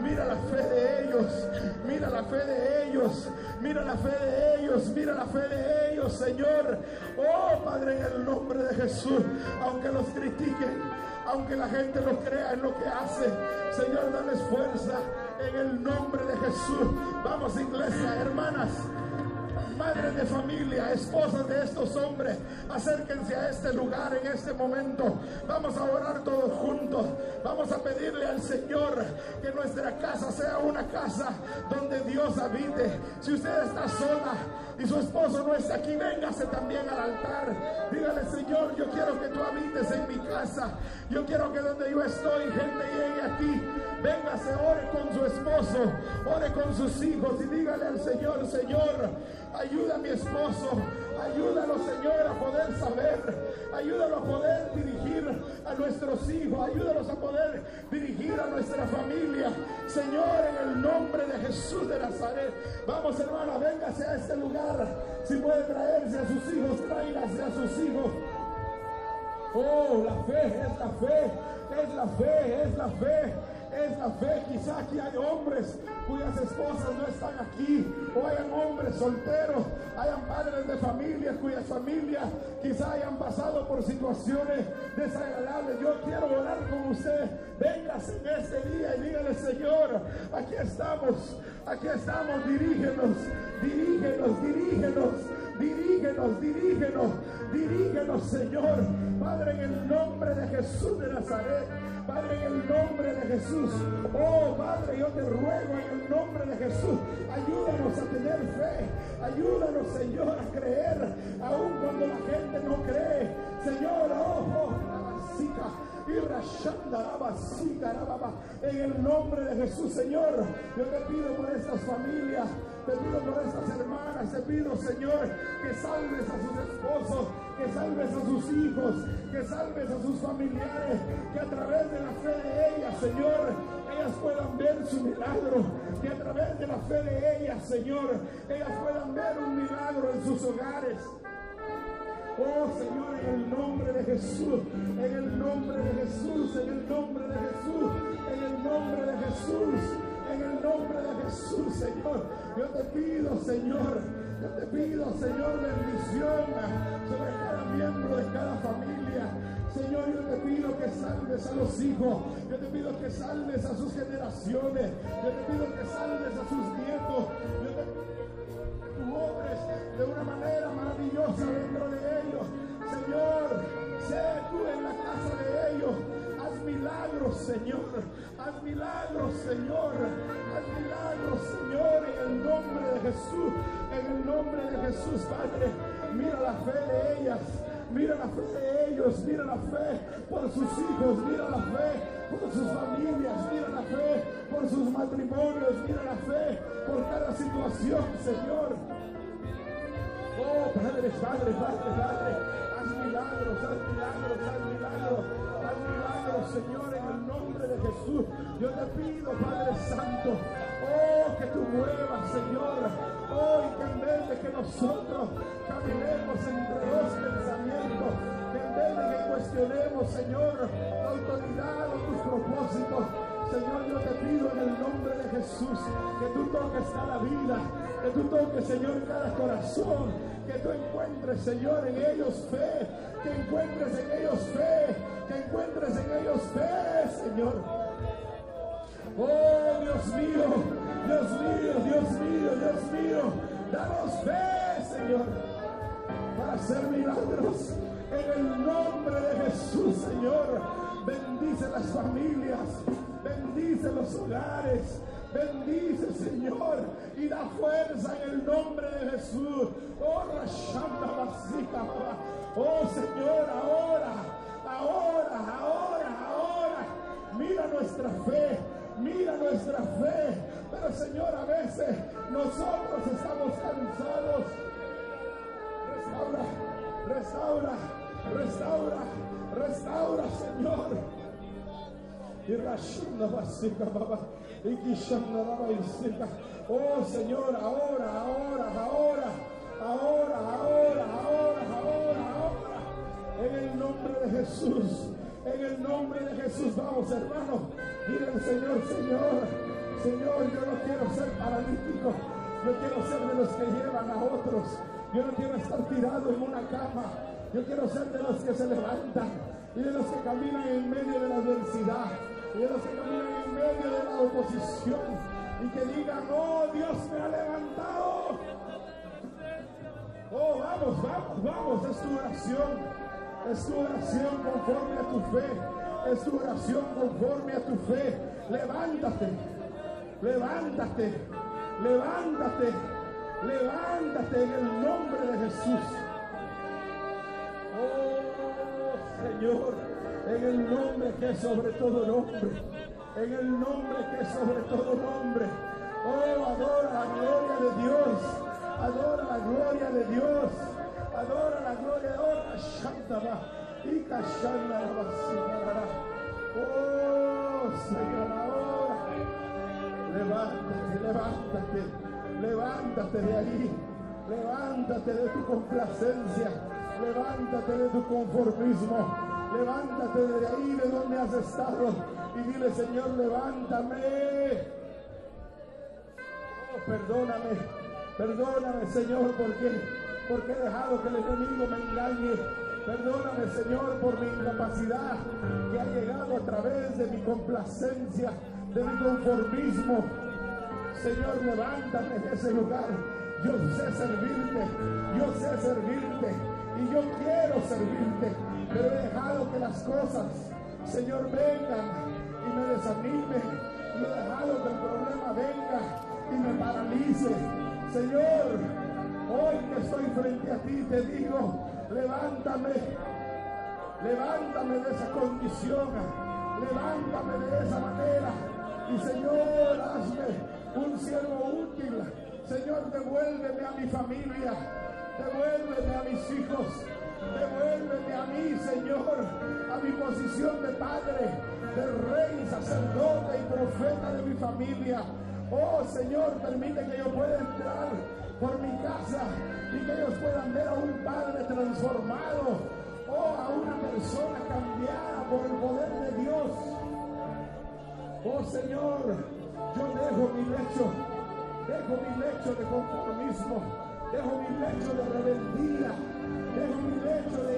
Mira la fe de ellos, mira la fe de ellos, mira la fe de ellos, mira la fe de ellos, Señor. Oh Padre, en el nombre de Jesús, aunque los critiquen, aunque la gente no crea en lo que hace, Señor, dales fuerza en el nombre de Jesús. Vamos, iglesia, hermanas madres de familia, esposas de estos hombres, acérquense a este lugar en este momento. Vamos a orar todos juntos. Vamos a pedirle al Señor que nuestra casa sea una casa donde Dios habite. Si usted está sola y su esposo no está aquí, véngase también al altar. Dígale, Señor, yo quiero que tú habites en mi casa. Yo quiero que donde yo estoy, gente llegue aquí. Véngase, ore con su esposo, ore con sus hijos y dígale al Señor, Señor, ayuda a mi esposo, ayúdalo, Señor, a poder saber, ayúdalo a poder dirigir a nuestros hijos, ayúdalos a poder dirigir a nuestra familia. Señor, en el nombre de Jesús de Nazaret, vamos, hermana, véngase a este lugar. Si puede traerse a sus hijos, tráigase a sus hijos. Oh, la fe, es la fe, es la fe, es la fe es la fe. Quizá aquí hay hombres cuyas esposas no están aquí, o hayan hombres solteros, hayan padres de familias cuyas familias quizá hayan pasado por situaciones desagradables. Yo quiero orar con usted. Véngase en este día y dígale, Señor, aquí estamos, aquí estamos, dirígenos, dirígenos, dirígenos, dirígenos, dirígenos, dirígenos, Señor. Padre, en el nombre de Jesús de Nazaret. Padre, en el nombre de Jesús. Oh, Padre, yo te ruego en el nombre de Jesús. Ayúdanos a tener fe. Ayúdanos, Señor, a creer. Aun cuando la gente no cree. Señor, oh, oh, En el nombre de Jesús, Señor, yo te pido por estas familias, te pido por estas hermanas, te pido, Señor, que salves a sus esposos, que salves a sus hijos, que salves a sus familiares, que a través de la fe de ellas, Señor, ellas puedan ver su milagro, que a través de la fe de ellas, Señor, ellas puedan ver un milagro en sus hogares. Oh Señor, en el nombre de Jesús, en el nombre de Jesús, en el nombre de Jesús, en el nombre de Jesús, en el nombre de Jesús, Señor. Yo te pido, Señor, yo te pido, Señor, bendición sobre cada miembro de cada familia. Señor, pido que salves a los hijos. Yo te pido que salves a sus generaciones. Yo te pido que salves a sus nietos. Yo te pido que tú obres de una manera maravillosa dentro de ellos. Tú en la casa de ellos. Haz milagros, Señor. Haz milagros, Señor. Haz milagros, Señor, en el nombre de Jesús. En el nombre de Jesús, Padre. Mira la fe de ellas. Mira la fe de ellos, mira la fe por sus hijos, mira la fe por sus familias, mira la fe por sus matrimonios, mira la fe por cada situación, Señor. Oh, Padre, Padre, Padre, Padre, milagros, haz milagros, Señor, en el nombre de Jesús. Yo te pido, Padre Santo, oh, que tú muevas, Señor, oh, que en vez de que nosotros caminemos entre dos pensamientos, que en vez de que cuestionemos, Señor, la autoridad o tus propósitos, Señor, yo te pido en el nombre de Jesús que tú toques cada vida, que tú toques, Señor, cada corazón, que tú encuentres, Señor, en ellos fe, que encuentres en ellos fe, que encuentres en ellos fe, Señor. Oh, Dios mío, Dios mío, Dios mío, Dios mío, danos fe, Señor, para hacer milagros. En el nombre de Jesús, Señor, bendice las familias, bendice los hogares, bendice, Señor, y da fuerza en el nombre de Jesús. Oh, Rashanda Basika, oh Señor, ahora, ahora, ahora, ahora, mira nuestra fe, mira nuestra fe. Pero Señor, a veces nosotros estamos cansados. Restaura, restaura, restaura, restaura, Señor. Y Rashanda Basika, Baba, Oh Señor, ahora, ahora, ahora, ahora, ahora, ahora, ahora, ahora. En el nombre de Jesús, en el nombre de Jesús, vamos hermanos. Dile al Señor, Señor, Señor, yo no quiero ser paralítico, yo quiero ser de los que llevan a otros. Yo no quiero estar tirado en una cama, yo quiero ser de los que se levantan y de los que caminan en medio de la adversidad y de los que caminan en medio de la oposición y que digan, oh, Dios me ha levantado. Oh, vamos, vamos, vamos, es tu oración. Es tu oración conforme a tu fe. Es tu oración conforme a tu fe. Levántate, levántate, levántate, levántate en el nombre de Jesús. Oh, Señor, en el nombre que sobre todo nombre. En el nombre que es sobre todo nombre. Oh, adora la gloria de Dios. Adora la gloria de Dios. Adora la gloria de Dios. Y Oh, Señor, ahora. Levántate, levántate. Levántate de ahí. Levántate de tu complacencia. Levántate de tu conformismo. Levántate de ahí de donde has estado y dile, Señor, levántame. Oh, perdóname, perdóname, Señor, porque, porque he dejado que el enemigo me engañe. Perdóname, Señor, por mi incapacidad que ha llegado a través de mi complacencia, de mi conformismo. Señor, levántame de ese lugar. Yo sé servirte, yo sé servirte y yo quiero servirte, pero he dejado que las cosas, Señor, vengan me desanimen. Y he dejado que el problema venga y me paralice. Señor, hoy que estoy frente a ti, te digo, levántame, levántame de esa condición, levántame de esa manera. Y Señor, hazme un siervo útil. Señor, devuélveme a mi familia, devuélveme a mis hijos, devuélveme a mí, Señor, a mi posición de padre, de rey, sacerdote y profeta de mi familia. Oh Señor, permite que yo pueda entrar por mi casa y que ellos puedan ver a un padre transformado, oh, a una persona cambiada por el poder de Dios. Oh Señor, yo dejo mi lecho, dejo mi lecho de conformismo, dejo mi lecho de rebeldía, dejo mi lecho de,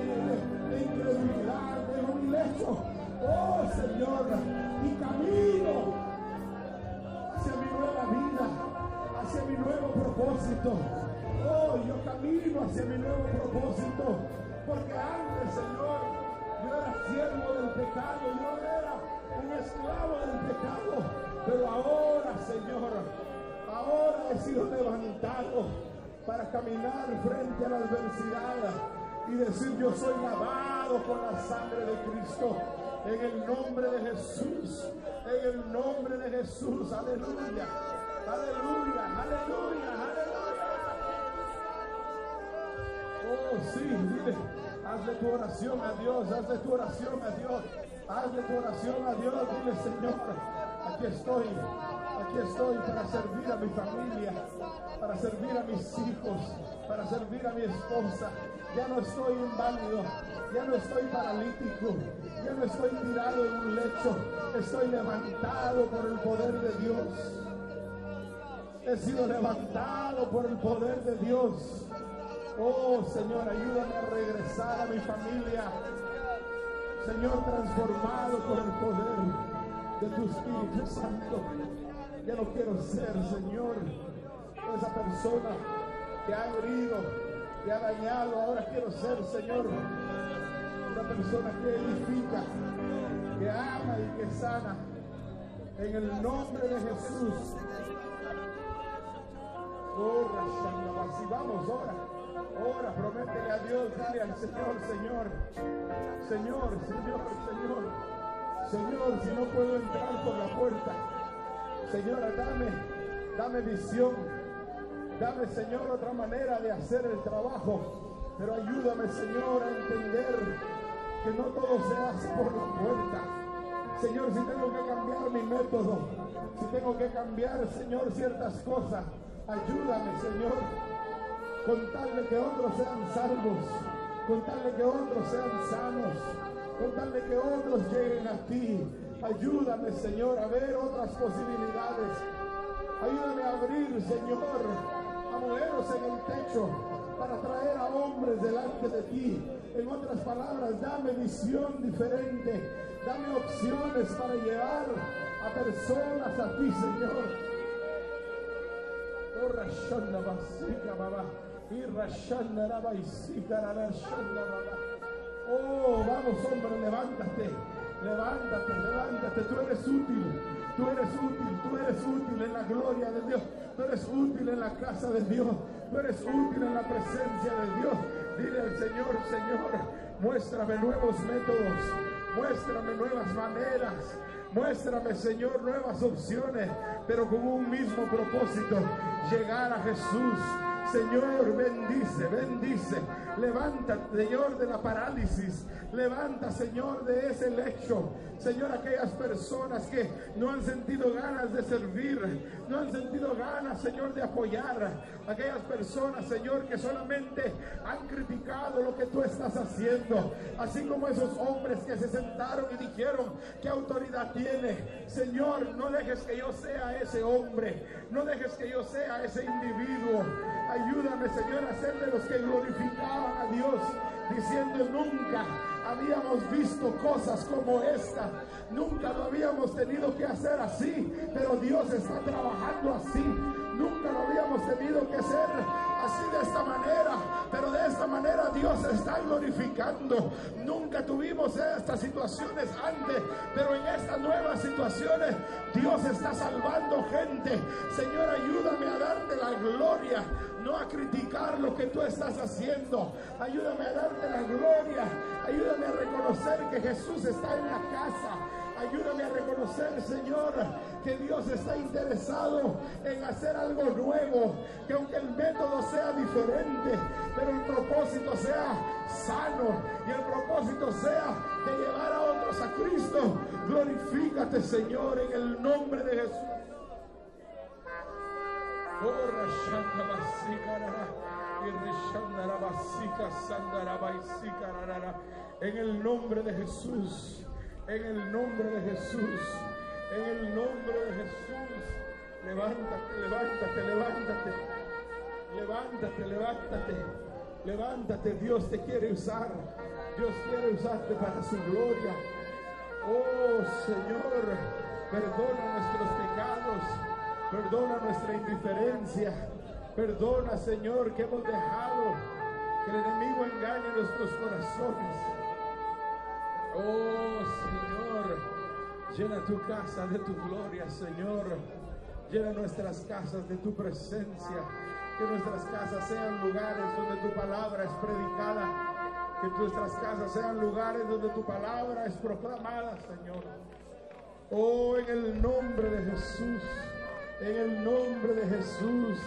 de- incredulidad, dejo mi lecho Señor, y camino hacia mi nueva vida, hacia mi nuevo propósito. Oh, yo camino hacia mi nuevo propósito, porque antes, Señor, yo era siervo del pecado, yo era un esclavo del pecado, pero ahora, Señor, ahora he sido levantado para caminar frente a la adversidad y decir yo soy lavado con la sangre de Cristo. En el nombre de Jesús, en el nombre de Jesús, aleluya, aleluya, aleluya, aleluya. Oh, sí, dile, hazle tu oración a Dios, hazle tu oración a Dios, hazle tu oración a Dios, dile Señor, aquí estoy, aquí estoy para servir a mi familia, para servir a mis hijos, para servir a mi esposa. Ya no estoy inválido, ya no estoy paralítico, ya no estoy tirado en un lecho, estoy levantado por el poder de Dios. He sido levantado por el poder de Dios. Oh Señor, ayúdame a regresar a mi familia. Señor, transformado por el poder de tu Espíritu Santo. Ya no quiero ser, Señor, esa persona que ha herido, que ha dañado. Ahora quiero ser, Señor, una persona que edifica, que ama y que sana. En el nombre de Jesús. Oh, Rashanabasi. vamos, ora. Ora, prométele a Dios, dile al Señor, Señor. Señor, Señor, Señor. Señor, si no puedo entrar por la puerta. Señora, dame, dame visión. Dame, Señor, otra manera de hacer el trabajo. Pero ayúdame, Señor, a entender que no todo se hace por la puerta. Señor, si tengo que cambiar mi método, si tengo que cambiar, Señor, ciertas cosas, ayúdame, Señor, con tal de que otros sean salvos, con tal de que otros sean sanos, con tal de que otros lleguen a ti. Ayúdame, Señor, a ver otras posibilidades. Ayúdame a abrir, Señor, amuleros en el techo para traer a hombres delante de ti. En otras palabras, dame visión diferente, dame opciones para llevar a personas a ti, Señor. Oh. Oh, vamos, hombre, levántate. Levántate, levántate. Tú eres útil. Tú eres útil. Tú eres útil en la gloria de Dios. Tú eres útil en la casa de Dios. Tú eres útil en la presencia de Dios. Dile al Señor, Señor, muéstrame nuevos métodos. Muéstrame nuevas maneras. Muéstrame, Señor, nuevas opciones, pero con un mismo propósito, llegar a Jesús. Señor, bendice, bendice. Levanta, Señor, de la parálisis. Levanta, Señor, de ese lecho. Señor, aquellas personas que no han sentido ganas de servir, no han sentido ganas, Señor, de apoyar. Aquellas personas, Señor, que solamente han criticado lo que tú estás haciendo. Así como esos hombres que se sentaron y dijeron, ¿qué autoridad tiene? Señor, no dejes que yo sea ese hombre. No dejes que yo sea ese individuo. Ayúdame, Señor, a ser de los que glorificaban a Dios, diciendo nunca habíamos visto cosas como esta. Nunca lo habíamos tenido que hacer así, pero Dios está trabajando así. Nunca lo habíamos tenido que hacer así de esta manera, pero de esta manera Dios está glorificando. Nunca tuvimos estas situaciones antes, pero en estas nuevas situaciones Dios está salvando gente. Señor, ayúdame a darte la gloria, no a criticar lo que tú estás haciendo. Ayúdame a darte la gloria, ayúdame a reconocer que Jesús está en la casa. Ayúdame a reconocer, Señor, que Dios está interesado en hacer algo nuevo, que aunque el método sea diferente, pero el propósito sea sano y el propósito sea de llevar a otros a Cristo. Glorifícate, Señor, en el nombre de Jesús. Oh. En el nombre de Jesús, en el nombre de Jesús, en el nombre de Jesús. Levántate, levántate, levántate. Levántate, levántate. Levántate, Dios te quiere usar. Dios quiere usarte para su gloria. Oh Señor, perdona nuestros pecados, perdona nuestra indiferencia, perdona Señor que hemos dejado que el enemigo engañe nuestros corazones. Oh Señor, llena tu casa de tu gloria, Señor. Llena nuestras casas de tu presencia. Que nuestras casas sean lugares donde tu palabra es predicada. Que nuestras casas sean lugares donde tu palabra es proclamada, Señor. Oh, en el nombre de Jesús. En el nombre de Jesús.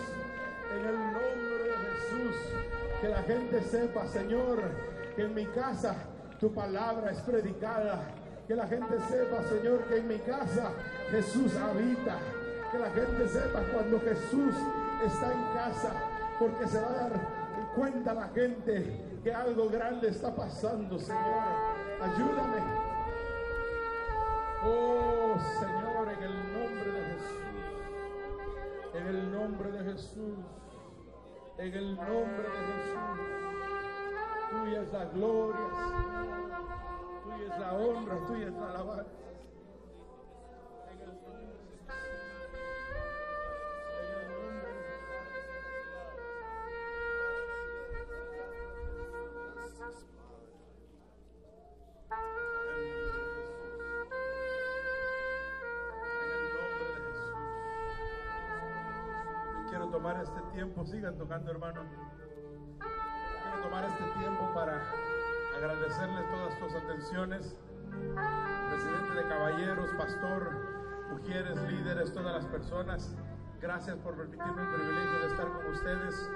En el nombre de Jesús. Que la gente sepa, Señor, que en mi casa tu palabra es predicada. Que la gente sepa, Señor, que en mi casa Jesús habita. Que la gente sepa cuando Jesús está en casa, porque se va a dar cuenta la gente que algo grande está pasando, Señor. Ayúdame. Oh, Señor, en el nombre de Jesús. En el nombre de Jesús. En el nombre de Jesús. Tuya es la gloria, Señor. Tuya es la honra, tuya es la alabanza. Quiero tomar este tiempo, sigan tocando hermanos. Quiero tomar este tiempo para agradecerles todas sus atenciones. Presidente de caballeros, pastor, mujeres, líderes, todas las personas. Gracias por permitirme el privilegio de estar con ustedes.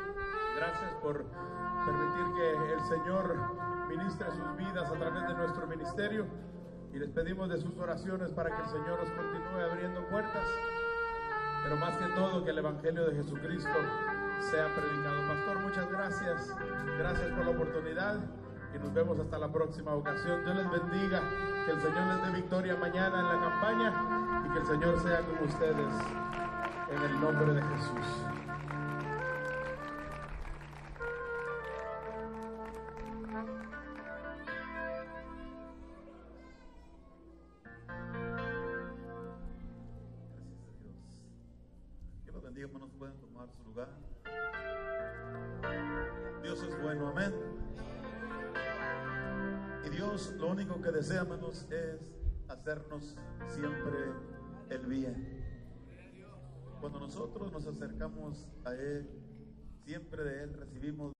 Gracias por permitir que el Señor ministre sus vidas a través de nuestro ministerio. Y les pedimos de sus oraciones para que el Señor os continúe abriendo puertas. Pero más que todo, que el Evangelio de Jesucristo sea predicado. Pastor, muchas gracias. Gracias por la oportunidad. Y nos vemos hasta la próxima ocasión. Dios les bendiga. Que el Señor les dé victoria mañana en la campaña. Y que el Señor sea con ustedes. En el nombre de Jesús. Es hacernos siempre el bien. Cuando nosotros nos acercamos a Él, siempre de Él recibimos